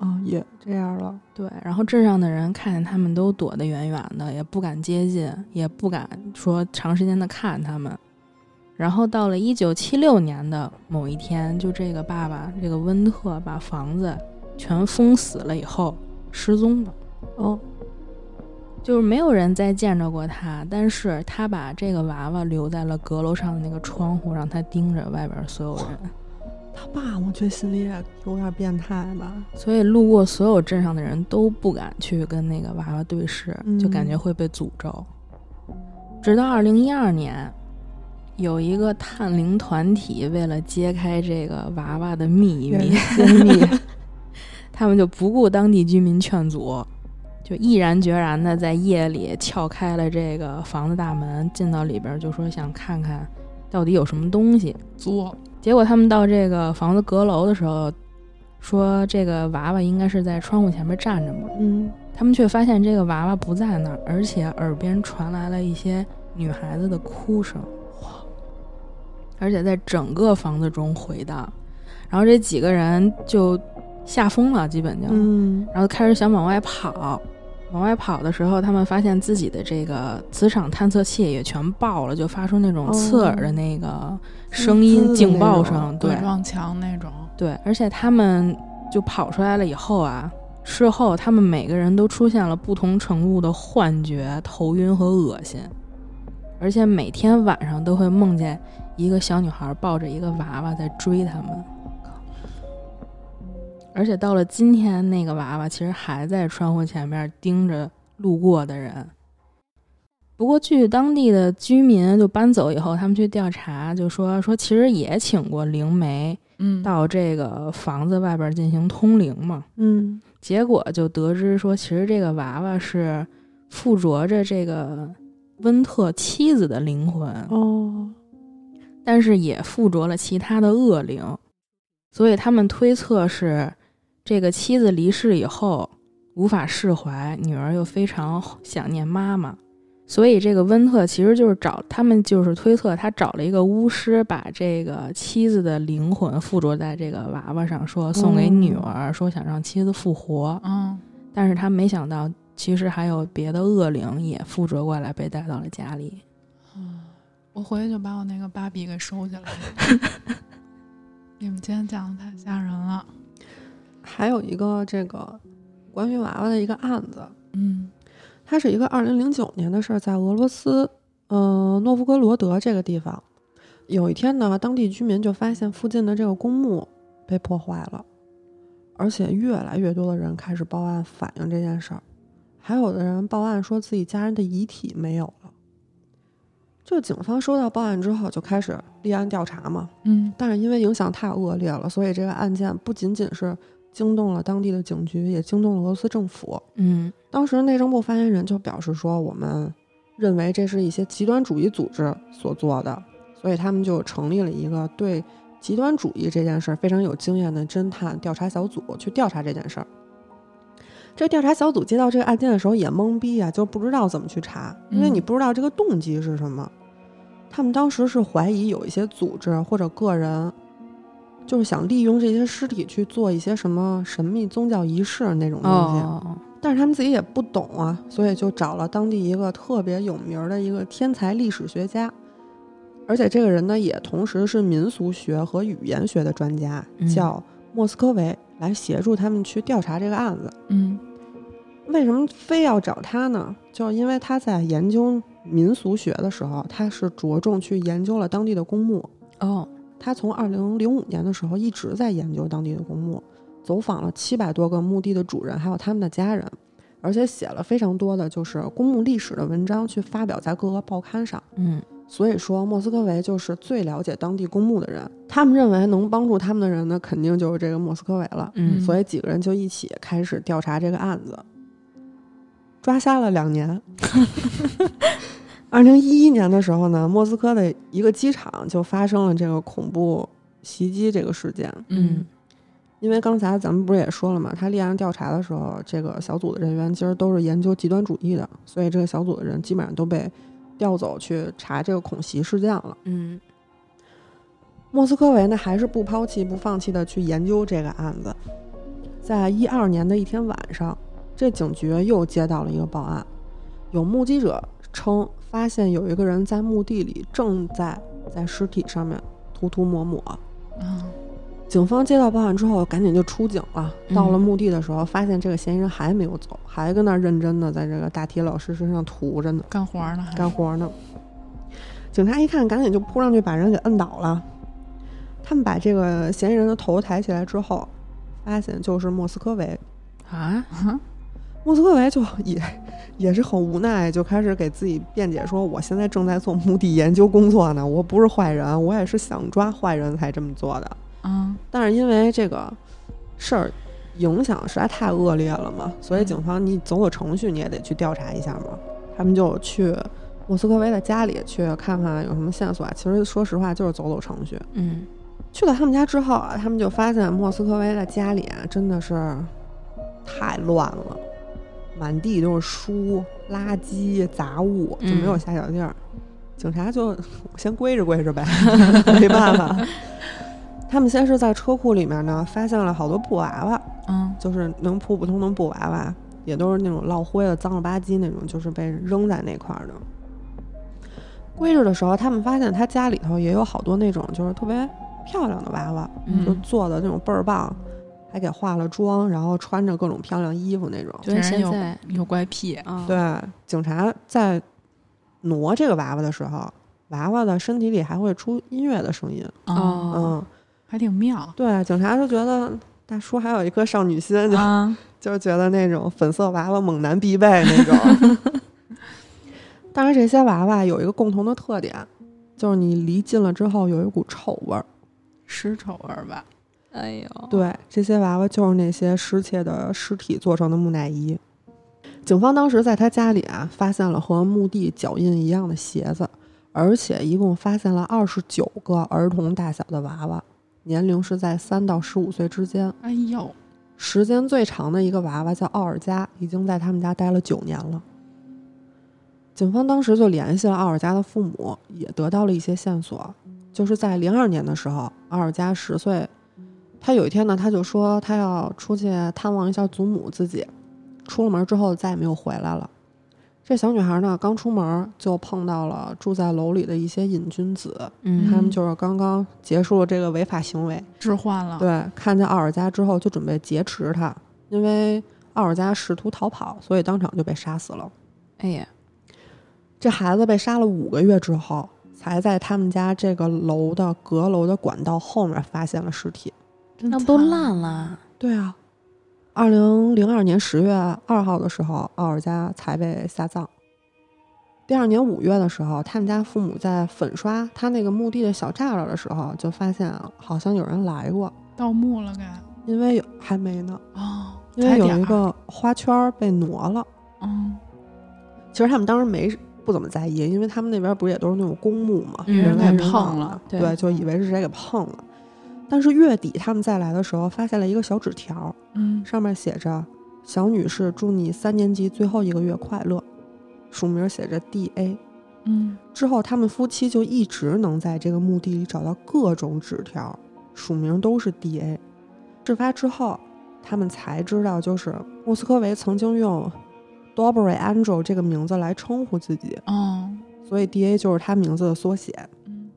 啊，也这样了，对，然后镇上的人看见他们都躲得远远的，也不敢接近，也不敢说长时间的看他们。然后到了一九七六年的某一天，就这个爸爸这个温特把房子全封死了以后失踪了，哦，就是没有人再见着过他，但是他把这个娃娃留在了阁楼上的那个窗户，让他盯着外边所有人。他爸，我觉得心里也有点变态吧，所以路过所有镇上的人都不敢去跟那个娃娃对视，就感觉会被诅咒。直到二零一二年，有一个探灵团体为了揭开这个娃娃的秘密，秘，他们就不顾当地居民劝阻，就毅然决然的在夜里撬开了这个房子大门，进到里边，就说想看看到底有什么东西。作。结果他们到这个房子阁楼的时候，说这个娃娃应该是在窗户前面站着嘛，嗯，他们却发现这个娃娃不在那儿，而且耳边传来了一些女孩子的哭声，而且在整个房子中回荡。然后这几个人就吓疯了，基本就，嗯，然后开始想往外跑。往外跑的时候，他们发现自己的这个磁场探测器也全爆了，就发出那种刺耳的那个声音、警报声。对撞墙那种，对，而且他们就跑出来了以后啊，事后他们每个人都出现了不同程度的幻觉、头晕和恶心，而且每天晚上都会梦见一个小女孩抱着一个娃娃在追他们。而且到了今天，那个娃娃其实还在窗户前面盯着路过的人。不过，据当地的居民就搬走以后，他们去调查，就说说其实也请过灵媒嗯，到这个房子外边进行通灵嘛。嗯，结果就得知说，其实这个娃娃是附着着这个温特妻子的灵魂，哦，但是也附着了其他的恶灵，所以他们推测是这个妻子离世以后无法释怀，女儿又非常想念妈妈，所以这个温特其实就是找他们就是推测他找了一个巫师，把这个妻子的灵魂附着在这个娃娃上，说送给女儿，说想让妻子复活，嗯，但是他没想到其实还有别的恶灵也附着过来，被带到了家里。我回去就把我那个芭比给收起来了。你们今天讲的太吓人了。还有一个这个关于娃娃的一个案子，嗯它是一个二零零九年的事儿，在俄罗斯，呃，诺夫哥罗德这个地方，有一天呢，当地居民就发现附近的这个公墓被破坏了，而且越来越多的人开始报案反映这件事儿，还有的人报案说自己家人的遗体没有了。就警方收到报案之后，就开始立案调查嘛。嗯但是因为影响太恶劣了，所以这个案件不仅仅是惊动了当地的警局，也惊动了俄罗斯政府。嗯当时内政部发言人就表示说，我们认为这是一些极端主义组织所做的，所以他们就成立了一个对极端主义这件事儿非常有经验的侦探调查小组去调查这件事儿。这调查小组接到这个案件的时候也懵逼啊，就不知道怎么去查，因为嗯你不知道这个动机是什么。他们当时是怀疑有一些组织或者个人，就是想利用这些尸体去做一些什么神秘宗教仪式那种东西。哦，但是他们自己也不懂啊，所以就找了当地一个特别有名儿的一个天才历史学家，而且这个人呢也同时是民俗学和语言学的专家，嗯叫莫斯科维，来协助他们去调查这个案子。嗯为什么非要找他呢？就是因为他在研究民俗学的时候，他是着重去研究了当地的公墓。哦，他从二零零五年的时候一直在研究当地的公墓，走访了七百多个墓地的主人，还有他们的家人，而且写了非常多的就是公墓历史的文章，去发表在各个报刊上。嗯所以说，莫斯科维就是最了解当地公墓的人。他们认为能帮助他们的人呢，肯定就是这个莫斯科维了。嗯所以几个人就一起开始调查这个案子，抓瞎了两年。二零一一年的时候呢，莫斯科的一个机场就发生了这个恐怖袭击这个事件。嗯因为刚才咱们不是也说了嘛，他立案调查的时候，这个小组的人员其实都是研究极端主义的，所以这个小组的人基本上都被调走去查这个恐袭事件了。嗯莫斯科维呢，还是不抛弃、不放弃的去研究这个案子。在一二年的一天晚上，这警局又接到了一个报案，有目击者称发现有一个人在墓地里正在在尸体上面涂涂抹抹。啊警方接到报案之后，赶紧就出警了。嗯到了墓地的时候，发现这个嫌疑人还没有走，还跟那儿认真的在这个大体老师身上涂着呢。干活呢还干活呢。警察一看，赶紧就扑上去把人给摁倒了。他们把这个嫌疑人的头抬起来之后，发现就是莫斯科维。啊，莫斯科维就 也也是很无奈，就开始给自己辩解说：“我现在正在做墓地研究工作呢，我不是坏人，我也是想抓坏人才这么做的。嗯但是因为这个事儿影响实在太恶劣了嘛，所以警方你走走程序，你也得去调查一下嘛。他们就去莫斯科维的家里去看看有什么线索啊。其实说实话，就是走走程序。嗯去了他们家之后啊，他们就发现莫斯科维的家里啊，真的是太乱了，满地都是书、垃圾、杂物，就没有下脚地儿。警察就 先归着归着呗，没办法。他们先是在车库里面呢，发现了好多布娃娃，嗯就是能普普通通布娃娃，也都是那种落灰的、脏了吧唧那种，就是被扔在那块儿的。归置的时候，他们发现他家里头也有好多那种就是特别漂亮的娃娃，就嗯，做的那种倍儿棒，还给化了妆，然后穿着各种漂亮衣服那种。就是这人有现在有怪癖啊，对，警察在挪这个娃娃的时候，娃娃的身体里还会出音乐的声音。啊，哦，嗯，还挺妙对，警察就觉得大叔还有一颗少女心，就、啊 就是觉得那种粉色娃娃猛男必备那种。但是这些娃娃有一个共同的特点，就是你离近了之后有一股臭味儿。尸臭味儿吧？哎呦，对，这些娃娃就是那些失窃的尸体做成的木乃伊。警方当时在他家里啊，发现了和墓地脚印一样的鞋子，而且一共发现了二十九个儿童大小的娃娃，年龄是在三到十五岁之间。哎呦，时间最长的一个娃娃叫奥尔加，已经在他们家待了九年了。警方当时就联系了奥尔加的父母，也得到了一些线索。就是在零二年的时候，奥尔加十岁，他有一天呢，他就说他要出去探望一下祖母自己。出了门之后再也没有回来了。这小女孩呢，刚出门就碰到了住在楼里的一些瘾君子，嗯，他们就是刚刚结束了这个违法行为，置换了，对，看见奥尔加之后就准备劫持他，因为奥尔加试图逃跑，所以当场就被杀死了。哎呀，这孩子被杀了五个月之后，才在他们家这个楼的阁楼的管道后面发现了尸体。真那不都烂了？对啊，二零零二年十月二号的时候，奥尔加才被下葬。第二年五月的时候，他们家父母在粉刷他那个墓地的小栅栏的时候，就发现好像有人来过。盗墓了该？因为有还没呢，哦，因为有一个花圈被挪了。嗯其实他们当时没不怎么在意，因为他们那边不是也都是那种公墓嘛，嗯人来给碰了对对，就以为是谁给碰了。但是月底他们再来的时候，发现了一个小纸条，嗯上面写着：“小女士，祝你三年级最后一个月快乐。”署名写着 D A。嗯之后，他们夫妻就一直能在这个墓地里找到各种纸条，署名都是 D A。事发之后，他们才知道，就是莫斯科维曾经用 Dobry Angel 这个名字来称呼自己，哦所以 D A 就是他名字的缩写。嗯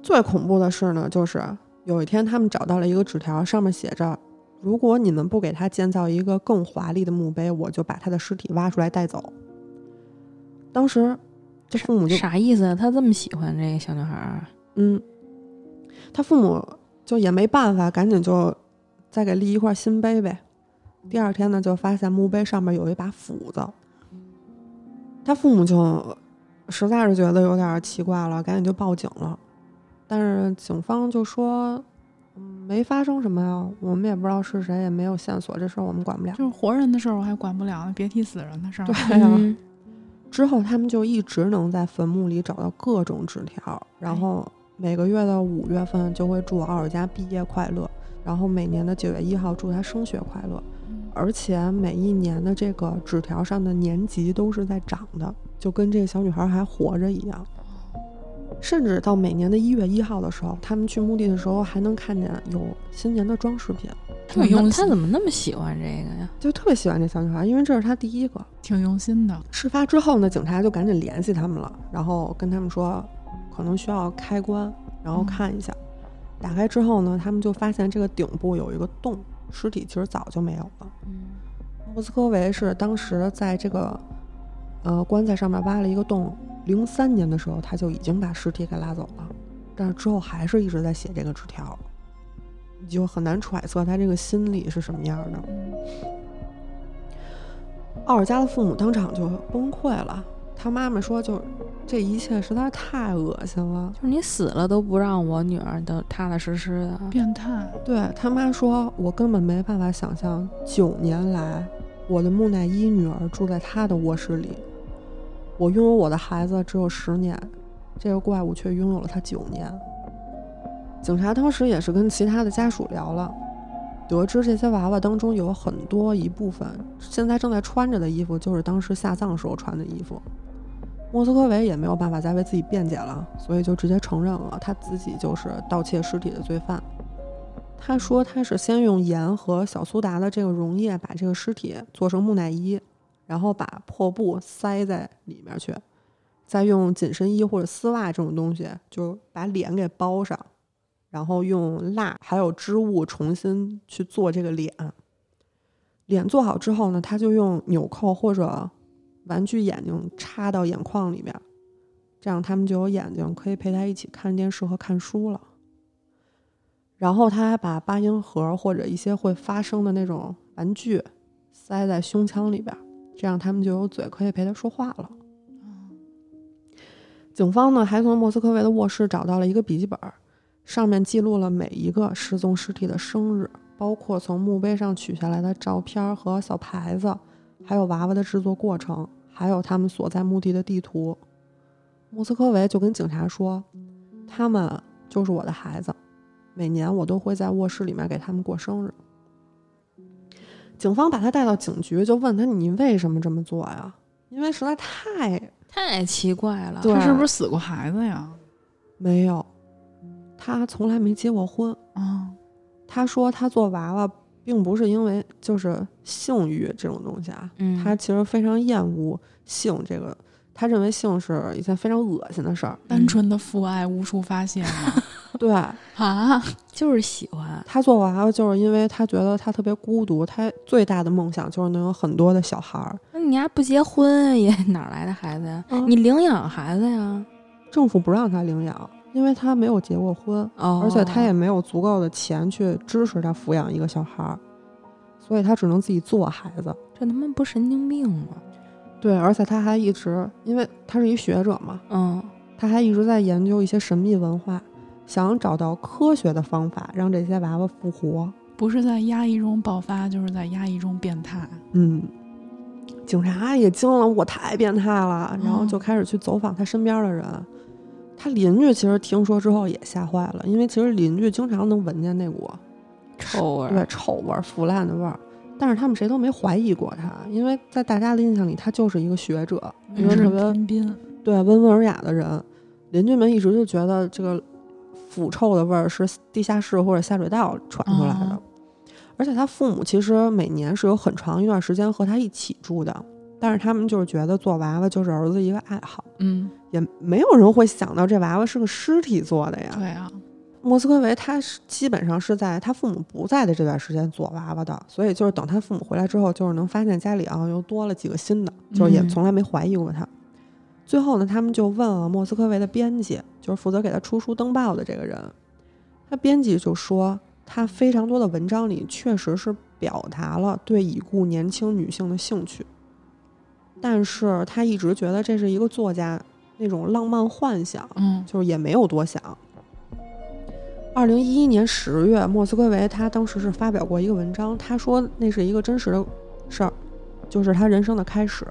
最恐怖的事呢，就是有一天他们找到了一个纸条，上面写着：“如果你们不给他建造一个更华丽的墓碑，我就把他的尸体挖出来带走。”当时这父母就啥意思啊？他这么喜欢这个小女孩儿？嗯，他父母就也没办法，赶紧就再给立一块新碑呗。第二天呢，就发现墓碑上面有一把斧子，他父母就实在是觉得有点奇怪了，赶紧就报警了。但是警方就说，嗯，没发生什么呀，我们也不知道是谁，也没有线索，这事儿我们管不了。就是活人的事儿我还管不了呢，别提死人的事儿。对呀、嗯 之后他们就一直能在坟墓里找到各种纸条，然后每个月的五月份就会祝奥尔加毕业快乐，然后每年的九月一号祝他升学快乐，嗯而且每一年的这个纸条上的年级都是在涨的，就跟这个小女孩还活着一样。甚至到每年的一月一号的时候，他们去墓地的时候还能看见有新年的装饰品，他怎么挺用心他怎么那么喜欢这个呀？就特别喜欢这小女孩，因为这是他第一个。挺用心的。事发之后呢，警察就赶紧联系他们了，然后跟他们说，可能需要开棺，然后嗯看一下。打开之后呢，他们就发现这个顶部有一个洞，尸体其实早就没有了。嗯莫斯科维是当时在这个呃棺材上面挖了一个洞，零三年的时候他就已经把尸体给拉走了，但是之后还是一直在写这个纸条，你就很难揣测他这个心理是什么样的。奥尔加的父母当场就崩溃了，他妈妈说就这一切实在是太恶心了。就是你死了都不让我女儿的踏踏实实的。变态，对他妈说，我根本没办法想象九年来我的木乃伊女儿住在她的卧室里，我拥有我的孩子只有十年，这个怪物却拥有了他九年。警察当时也是跟其他的家属聊了，得知这些娃娃当中有很多一部分现在正在穿着的衣服就是当时下葬时候穿的衣服。莫斯科维也没有办法再为自己辩解了，所以就直接承认了他自己就是盗窃尸体的罪犯。他说他是先用盐和小苏打的这个溶液把这个尸体做成木乃伊，然后把破布塞在里面去，再用紧身衣或者丝袜这种东西就把脸给包上，然后用蜡还有织物重新去做这个脸。脸做好之后呢，他就用纽扣或者玩具眼睛插到眼眶里面，这样他们就有眼睛可以陪他一起看电视和看书了。然后他还把八音盒或者一些会发声的那种玩具塞在胸腔里边，这样他们就有嘴可以陪他说话了。警方呢还从莫斯科维的卧室找到了一个笔记本，上面记录了每一个失踪尸体的生日，包括从墓碑上取下来的照片和小牌子，还有娃娃的制作过程，还有他们所在墓地的地图。莫斯科维就跟警察说：“他们就是我的孩子，每年我都会在卧室里面给他们过生日。”警方把他带到警局，就问他：“你为什么这么做呀？”因为实在太太奇怪了。他是不是死过孩子呀？没有，他从来没结过婚。啊，他说他做娃娃并不是因为就是性欲这种东西啊，嗯，他其实非常厌恶性这个，他认为性是一件非常恶心的事儿。单纯的父爱无处发泄吗？对啊，就是喜欢。他做娃娃就是因为他觉得他特别孤独，他最大的梦想就是能有很多的小孩儿。那你丫不结婚也 哪来的孩子呀？嗯你领养孩子呀？政府不让他领养，因为他没有结过婚，哦，而且他也没有足够的钱去支持他抚养一个小孩儿，所以他只能自己做孩子。这他妈不神经病吗？对，而且他还一直，因为他是一学者嘛，嗯，他还一直在研究一些神秘文化，想找到科学的方法让这些娃娃复活。不是在压抑中爆发，就是在压抑中变态。嗯，警察也惊了，我太变态了，然后就开始去走访他身边的人。他邻居其实听说之后也吓坏了，因为其实邻居经常能闻见那股臭味儿，对臭味儿、腐烂的味儿，但是他们谁都没怀疑过他，因为在大家的印象里，他就是一个学者，一个是特别天兵，对温文尔雅的人。邻居们一直就觉得这个腐臭的味儿是地下室或者下水道传出来的，哦而且他父母其实每年是有很长一段时间和他一起住的，但是他们就是觉得做娃娃就是儿子一个爱好，嗯，也没有人会想到这娃娃是个尸体做的呀。对啊，莫斯科维他是基本上是在他父母不在的这段时间做娃娃的，所以就是等他父母回来之后，就是能发现家里啊又多了几个新的，就是也嗯从来没怀疑过他。最后呢，他们就问了莫斯科维的编辑，就是负责给他出书登报的这个人，他编辑就说，他非常多的文章里确实是表达了对已故年轻女性的兴趣，但是他一直觉得这是一个作家那种浪漫幻想，嗯就是也没有多想。二零一一年十月，莫斯科维他当时是发表过一个文章，他说那是一个真实的事儿，就是他人生的开始。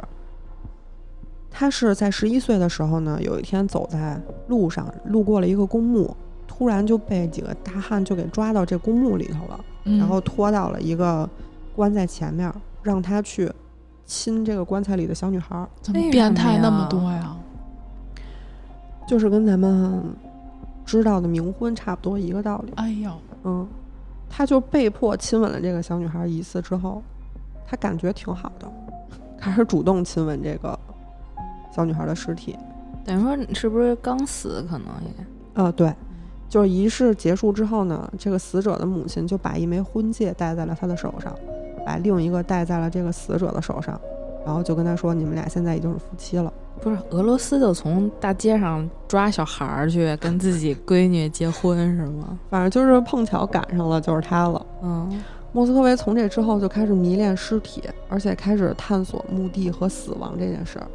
他是在十一岁的时候呢，有一天走在路上，路过了一个公墓，突然就被几个大汉就给抓到这公墓里头了，嗯，然后拖到了一个棺材前面，让他去亲这个棺材里的小女孩儿，怎么变态那么多呀？就是跟咱们知道的冥婚差不多一个道理。哎呦，嗯，他就被迫亲吻了这个小女孩一次之后，他感觉挺好的，开始主动亲吻这个小女孩的尸体。等于说你是不是刚死？可能也呃，对，就是仪式结束之后呢，这个死者的母亲就把一枚婚戒戴在了他的手上，把另一个戴在了这个死者的手上，然后就跟他说：“你们俩现在已经是夫妻了。不是俄罗斯就从大街上抓小孩儿去跟自己闺女结婚是吗？”反正就是碰巧赶上了，就是他了。嗯，莫斯科维从这之后就开始迷恋尸体，而且开始探索墓地和死亡这件事儿。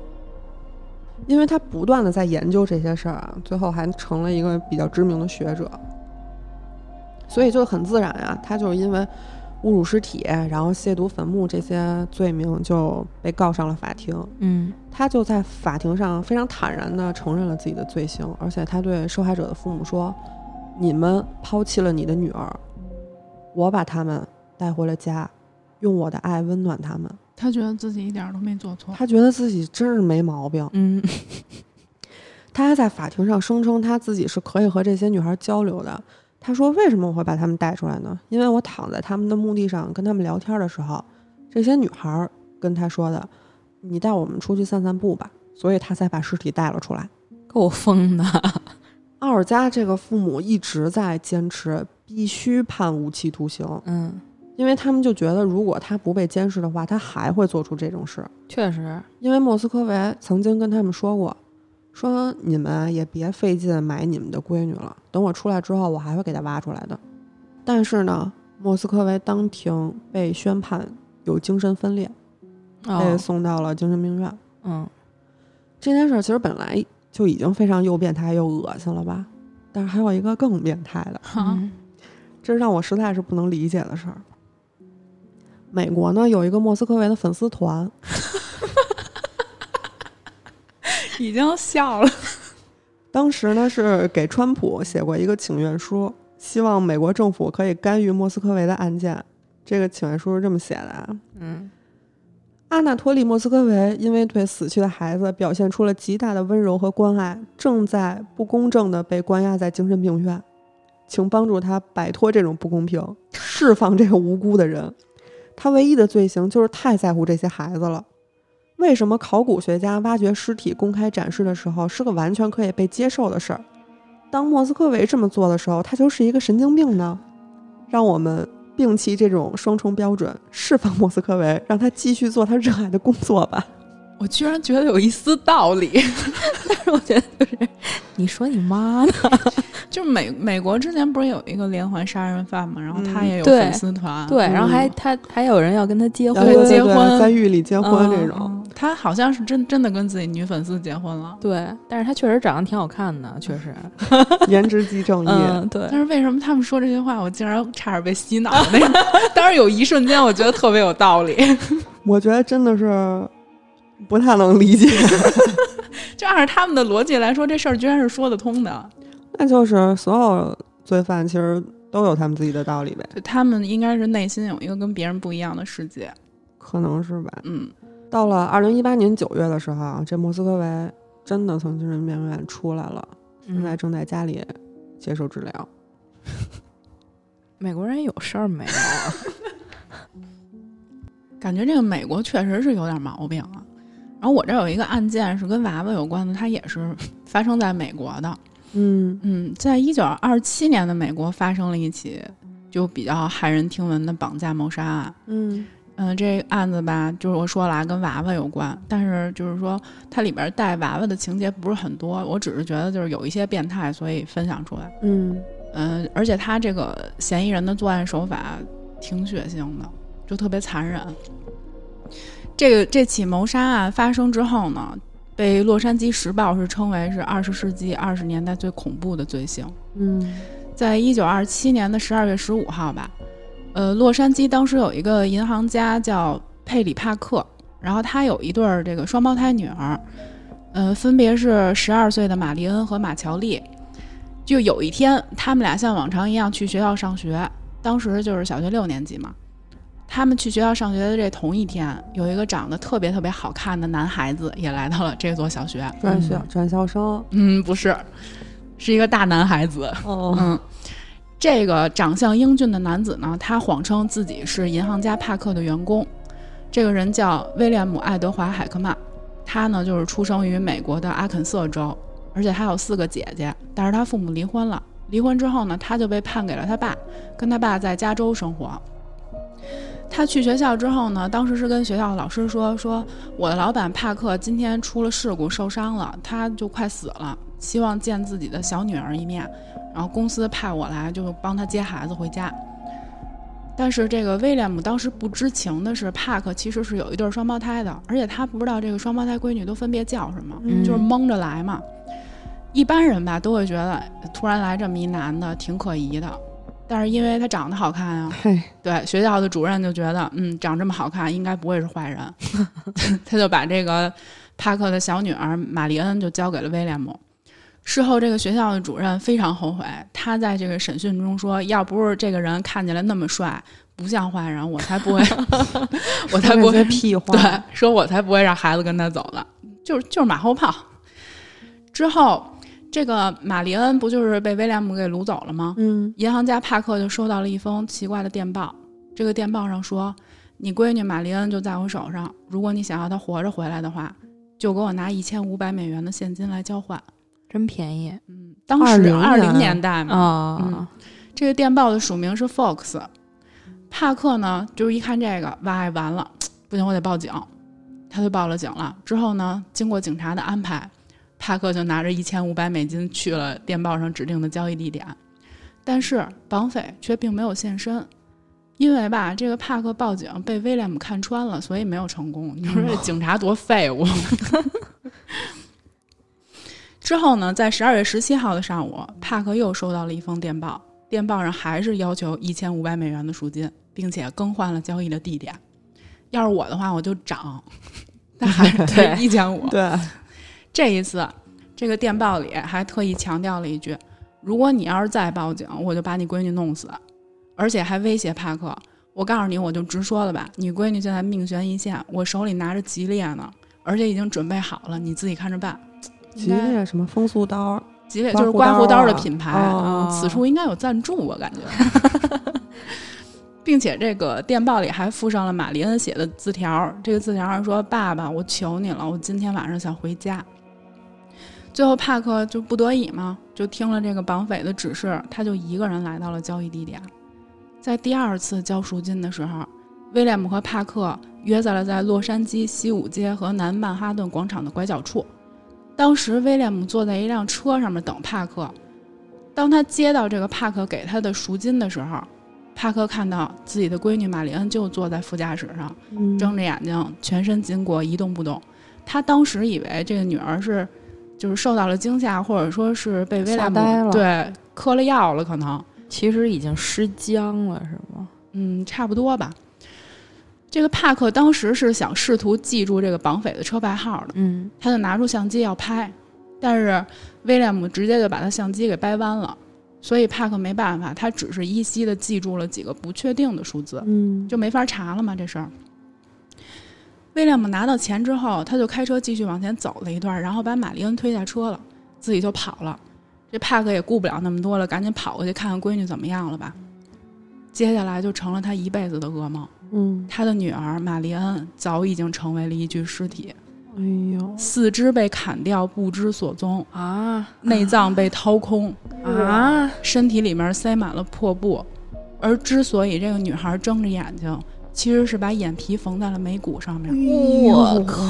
因为他不断的在研究这些事儿啊，最后还成了一个比较知名的学者，所以就很自然啊、他就是因为侮辱尸体，然后亵渎坟墓这些罪名就被告上了法庭。嗯，他就在法庭上非常坦然的承认了自己的罪行，而且他对受害者的父母说：“你们抛弃了你的女儿，我把他们带回了家，用我的爱温暖他们。他觉得自己一点儿都没做”错。他觉得自己真是没毛病。嗯，他还在法庭上声称他自己是可以和这些女孩交流的。他说：“为什么我会把他们带出来呢？因为我躺在他们的墓地上跟他们聊天的时候，这些女孩跟他说的：‘你带我们出去散散步吧。’所以他才把尸体带了出来。”够疯的。奥尔加这个父母一直在坚持必须判无期徒刑，嗯，因为他们就觉得如果他不被监视的话，他还会做出这种事。确实，因为莫斯科维曾经跟他们说过，说你们啊也别费劲买你们的闺女了，等我出来之后，我还会给她挖出来的。但是呢，莫斯科维当庭被宣判有精神分裂，被哦，送到了精神病院。嗯，这件事儿其实本来就已经非常又变态又恶心了吧，但是还有一个更变态的。这是让我实在是不能理解的事儿。美国呢有一个莫斯科维的粉丝团，已经笑了。当时呢是给川普写过一个请愿书，希望美国政府可以干预莫斯科维的案件。这个请愿书是这么写的啊：嗯，阿纳托利·莫斯科维因为对死去的孩子表现出了极大的温柔和关爱，正在不公正的被关押在精神病院，请帮助他摆脱这种不公平，释放这个无辜的人。他唯一的罪行就是太在乎这些孩子了。为什么考古学家挖掘尸体公开展示的时候是个完全可以被接受的事儿？当莫斯科维这么做的时候，他就是一个神经病呢？让我们摒弃这种双重标准，释放莫斯科维，让他继续做他热爱的工作吧。我居然觉得有一丝道理，但是我觉得就是，你说你妈呢？就是美美国之前不是有一个连环杀人犯嘛，然后他嗯也有粉丝团，对，然后还他还有人要跟他结婚结婚在狱里结婚嗯这种，嗯他他好像是真真的跟自己女粉丝结婚了。对，但是他确实长得挺好看的，确实。颜值即正义。嗯，对。但是为什么他们说这些话，我竟然差点被洗脑？那个，当时有一瞬间，我觉得特别有道理。我觉得真的是不太能理解。就按照他们的逻辑来说，这事儿居然是说得通的。那就是所有罪犯其实都有他们自己的道理呗。就他们应该是内心有一个跟别人不一样的世界，可能是吧。嗯。到了二零一八年九月的时候，这莫斯科维真的从精神病院出来了，现在正在家里接受治疗。美国人有事儿没有啊？感觉这个美国确实是有点毛病啊。然后我这有一个案件是跟娃娃有关的，它也是发生在美国的。嗯嗯，在一九二七年的美国发生了一起就比较骇人听闻的绑架谋杀案。嗯。嗯，这案子吧，就是我说了啊，跟娃娃有关，但是就是说它里边带娃娃的情节不是很多，我只是觉得就是有一些变态，所以分享出来。嗯嗯，而且他这个嫌疑人的作案手法挺血腥的，就特别残忍。这个这起谋杀案发生之后呢，被《洛杉矶时报》是称为是二十世纪二十年代最恐怖的罪行。嗯，在一九二七年的十二月十五号吧。呃，洛杉矶当时有一个银行家叫佩里帕克，然后他有一对儿这个双胞胎女儿，呃，分别是十二岁的玛丽恩和马乔丽。就有一天，他们俩像往常一样去学校上学，当时就是小学六年级嘛。他们去学校上学的这同一天，有一个长得特别特别好看的男孩子也来到了这座小学。转校转校生？嗯，不是，是一个大男孩子。哦，嗯。这个长相英俊的男子呢，他谎称自己是银行家帕克的员工。这个人叫威廉姆·爱德华·海克曼，他呢就是出生于美国的阿肯色州，而且他有四个姐姐，但是他父母离婚了。离婚之后呢，他就被判给了他爸，跟他爸在加州生活。他去学校之后呢，当时是跟学校的老师说：“说我的老板帕克今天出了事故受伤了，他就快死了，希望见自己的小女儿一面。”然后公司派我来，就帮他接孩子回家。但是这个威廉姆当时不知情的是，帕克其实是有一对双胞胎的，而且他不知道这个双胞胎闺女都分别叫什么，就是蒙着来嘛。一般人吧都会觉得突然来这么一男的挺可疑的，但是因为他长得好看啊，对学校的主任就觉得，嗯，长这么好看应该不会是坏人，他就把这个帕克的小女儿玛丽恩就交给了威廉姆。事后，这个学校的主任非常后悔。他在这个审讯中说：“要不是这个人看起来那么帅，不像坏人，我才不会，我才不会屁话。对，说我才不会让孩子跟他走了，就是就是马后炮。”之后，这个玛丽恩不就是被威廉姆给掳走了吗？嗯，银行家帕克就收到了一封奇怪的电报。这个电报上说：“你闺女玛丽恩就在我手上，如果你想要她活着回来的话，就给我拿一千五百美元的现金来交换。”真便宜，嗯，当时二零年代嘛，啊，这个电报的署名是 Fox，帕克呢，就是一看这个，哇，完了，不行，我得报警，他就报了警了。之后呢，经过警察的安排，帕克就拿着一千五百美金去了电报上指定的交易地点，但是绑匪却并没有现身，因为吧，这个帕克报警被威廉姆看穿了，所以没有成功。你说这警察多废物！之后呢，在十二月十七号的上午，帕克又收到了一封电报，电报上还是要求一千五百美元的赎金，并且更换了交易的地点。要是我的话，我就涨，但还是一千五。对，这一次，这个电报里还特意强调了一句：“如果你要是再报警，我就把你闺女弄死。”而且还威胁帕克：“我告诉你，我就直说了吧，你闺女现在命悬一线，我手里拿着吉列呢，而且已经准备好了，你自己看着办。”吉列什么风速刀？吉列就是刮胡刀的品牌。哦此处应该有赞助，我感觉。并且这个电报里还附上了玛丽恩写的字条。这个字条上说：“爸爸，我求你了，我今天晚上想回家。”最后帕克就不得已嘛，就听了这个绑匪的指示，他就一个人来到了交易地点。在第二次交赎金的时候，威廉姆和帕克约在了在洛杉矶西五街和南曼哈顿广场的拐角处。当时威廉姆坐在一辆车上面等帕克。当他接到这个帕克给他的赎金的时候，帕克看到自己的闺女玛丽恩就坐在副驾驶上，嗯睁着眼睛，全身紧裹，一动不动。他当时以为这个女儿是就是受到了惊吓，或者说是被威廉姆对嗑了药了，可能其实已经失僵了，是吗？嗯差不多吧。这个帕克当时是想试图记住这个绑匪的车牌号的，嗯他就拿出相机要拍，但是威廉姆直接就把他相机给掰弯了，所以帕克没办法，他只是依稀的记住了几个不确定的数字，嗯，就没法查了嘛这事儿。威廉姆拿到钱之后，他就开车继续往前走了一段，然后把玛丽恩推下车了，自己就跑了。这帕克也顾不了那么多了，赶紧跑过去看看闺女怎么样了吧。接下来就成了他一辈子的噩梦。嗯，他的女儿玛丽恩早已经成为了一具尸体，哎呦，四肢被砍掉，不知所踪，啊内脏被掏空，啊！身体里面塞满了破布。而之所以这个女孩睁着眼睛，其实是把眼皮缝在了眉骨上面，我靠！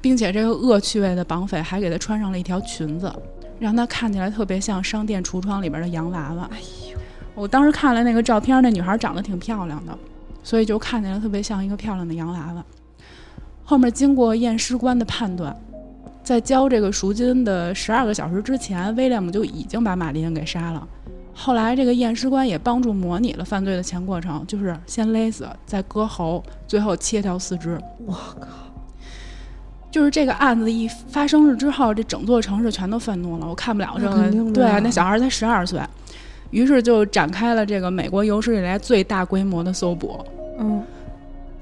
并且这个恶趣味的绑匪还给她穿上了一条裙子，让她看起来特别像商店橱窗里边的洋娃娃。哎呦，我当时看了那个照片，那女孩长得挺漂亮的，所以就看起来特别像一个漂亮的洋娃娃。后面经过验尸官的判断，在交这个赎金的十二个小时之前，威廉姆就已经把玛丽恩给杀了。后来，这个验尸官也帮助模拟了犯罪的全过程，就是先勒死，再割喉，最后切掉四肢。我靠，就是这个案子一发生了之后，这整座城市全都愤怒了。我看不了这个，对那小孩才十二岁，于是就展开了这个美国有史以来最大规模的搜捕，嗯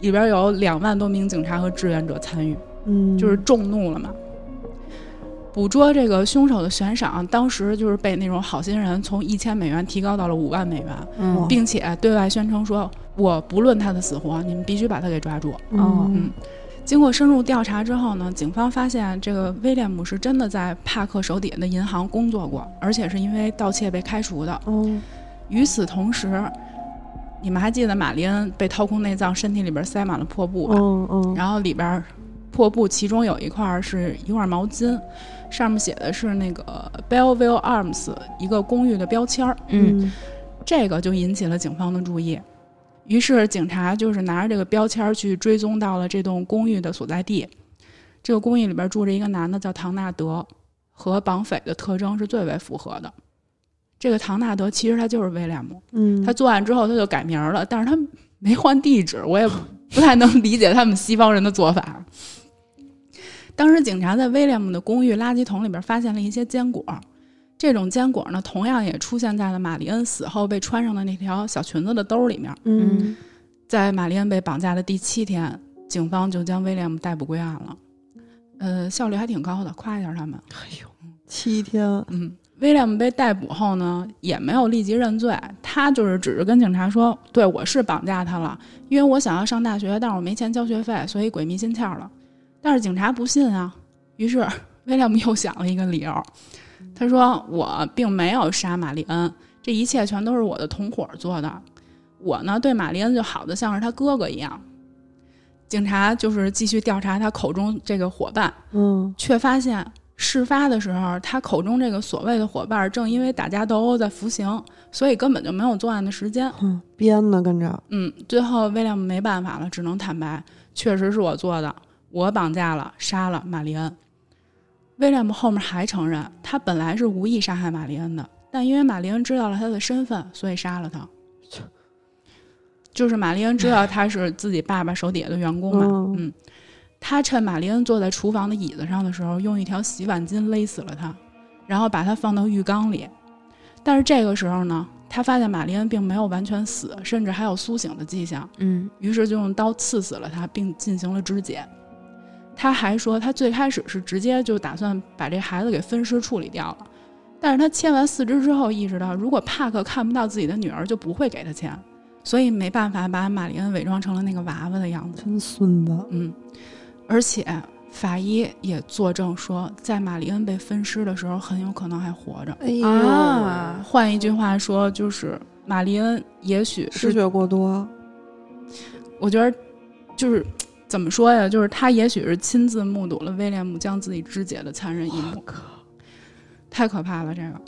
里边有两万多名警察和志愿者参与。嗯，就是众怒了嘛。捕捉这个凶手的悬赏，当时就是被那种好心人从一千美元提高到了五万美元，嗯并且对外宣称说：“我不论他的死活，你们必须把他给抓住。哦嗯经过深入调查之后呢，警方发现这个威廉姆是真的在帕克手底下的银行工作过，而且是因为盗窃被开除的。哦，与此同时，你们还记得玛丽恩被掏空内脏，身体里边塞满了破布吧？嗯嗯，然后里边破布其中有一块是一块毛巾，上面写的是那个 Belleville Arms 一个公寓的标签儿，嗯这个就引起了警方的注意。于是警察就是拿着这个标签儿去追踪到了这栋公寓的所在地。这个公寓里边住着一个男的，叫唐纳德，和绑匪的特征是最为符合的。这个唐纳德其实他就是威廉姆，嗯，他作案之后他就改名儿了，但是他没换地址，我也不太能理解他们西方人的做法。当时警察在威廉姆的公寓垃圾桶里边发现了一些坚果，这种坚果呢，同样也出现在了玛丽恩死后被穿上的那条小裙子的兜里面。嗯在玛丽恩被绑架的第七天，警方就将威廉姆逮捕归案了。呃，效率还挺高的，夸一下他们。哎呦七天，嗯，威廉姆被逮捕后呢，也没有立即认罪，他就是只是跟警察说：“对我是绑架他了，因为我想要上大学，但是我没钱交学费，所以鬼迷心窍了。”但是警察不信啊，于是 威廉姆又想了一个理由，他说：“我并没有杀玛丽恩，这一切全都是我的同伙做的。我呢，对玛丽恩就好的像是他哥哥一样。”警察就是继续调查他口中这个伙伴，嗯却发现事发的时候，他口中这个所谓的伙伴正因为打架斗殴在服刑，所以根本就没有作案的时间。嗯，编的跟着，嗯，最后威廉姆没办法了，只能坦白，确实是我做的，我绑架了、杀了玛丽恩。威廉姆后面还承认，他本来是无意杀害玛丽恩的，但因为玛丽恩知道了他的身份，所以杀了他。就是玛丽恩知道他是自己爸爸手底下的员工嘛，嗯嗯，他趁玛丽恩坐在厨房的椅子上的时候，用一条洗碗巾勒死了他，然后把他放到浴缸里。但是这个时候呢，他发现玛丽恩并没有完全死，甚至还有苏醒的迹象，嗯于是就用刀刺死了他，并进行了肢解。他还说，他最开始是直接就打算把这孩子给分尸处理掉了，但是他切完四肢之后，意识到如果帕克看不到自己的女儿，就不会给他钱，所以没办法把玛丽恩伪装成了那个娃娃的样子。真孙子，嗯，而且法医也作证说，在玛丽恩被分尸的时候，很有可能还活着。哎呦，啊，换一句话说，就是玛丽恩也许是，失血过多，我觉得就是怎么说呀？就是他也许是亲自目睹了威廉姆将自己肢解的残忍一幕，太可怕了。这个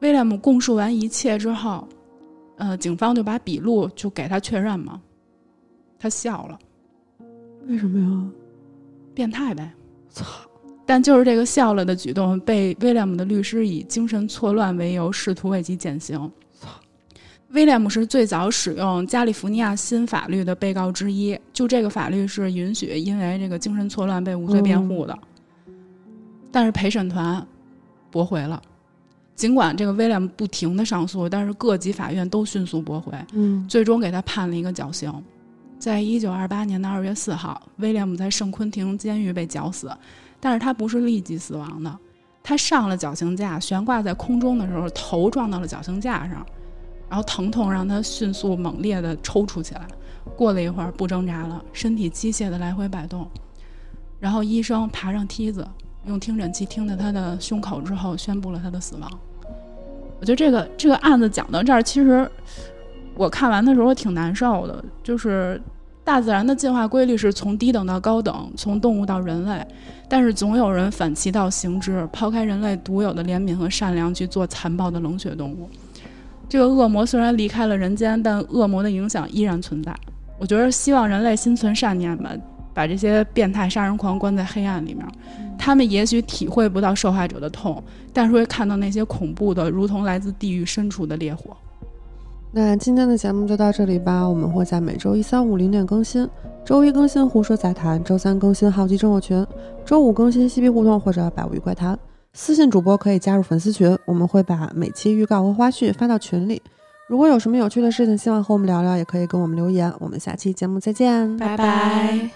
威廉姆供述完一切之后，呃，警方就把笔录就给他确认嘛，他笑了。为什么呀？变态呗。操！但就是这个笑了的举动，被威廉姆的律师以精神错乱为由，试图为其减刑。威廉姆是最早使用加利福尼亚新法律的被告之一，就这个法律是允许因为这个精神错乱被无罪辩护的。但是陪审团驳回了，尽管这个威廉姆不停的上诉，但是各级法院都迅速驳回，嗯。最终给他判了一个绞刑。在一九二八年的二月四号，威廉姆在圣昆廷监狱被绞死，但是他不是立即死亡的，他上了绞刑架，悬挂在空中的时候，头撞到了绞刑架上，然后疼痛让他迅速猛烈地抽搐起来。过了一会儿不挣扎了，身体机械地来回摆动，然后医生爬上梯子，用听诊器听到他的胸口之后，宣布了他的死亡。我觉得这个这个案子讲到这儿，其实我看完的时候挺难受的，就是大自然的进化规律是从低等到高等，从动物到人类，但是总有人反其道行之，抛开人类独有的怜悯和善良去做残暴的冷血动物。这个恶魔虽然离开了人间，但恶魔的影响依然存在。我觉得希望人类心存善念吧，把这些变态杀人狂关在黑暗里面，他们也许体会不到受害者的痛，但是会看到那些恐怖的，如同来自地狱深处的烈火。那今天的节目就到这里吧，我们会在每周一、三、五零点更新，周一更新胡说杂谈，周三更新好奇症候群，周五更新嬉皮互动或者百物语怪谈。私信主播可以加入粉丝群，我们会把每期预告和花絮发到群里。如果有什么有趣的事情，希望和我们聊聊，也可以跟我们留言。我们下期节目再见，拜拜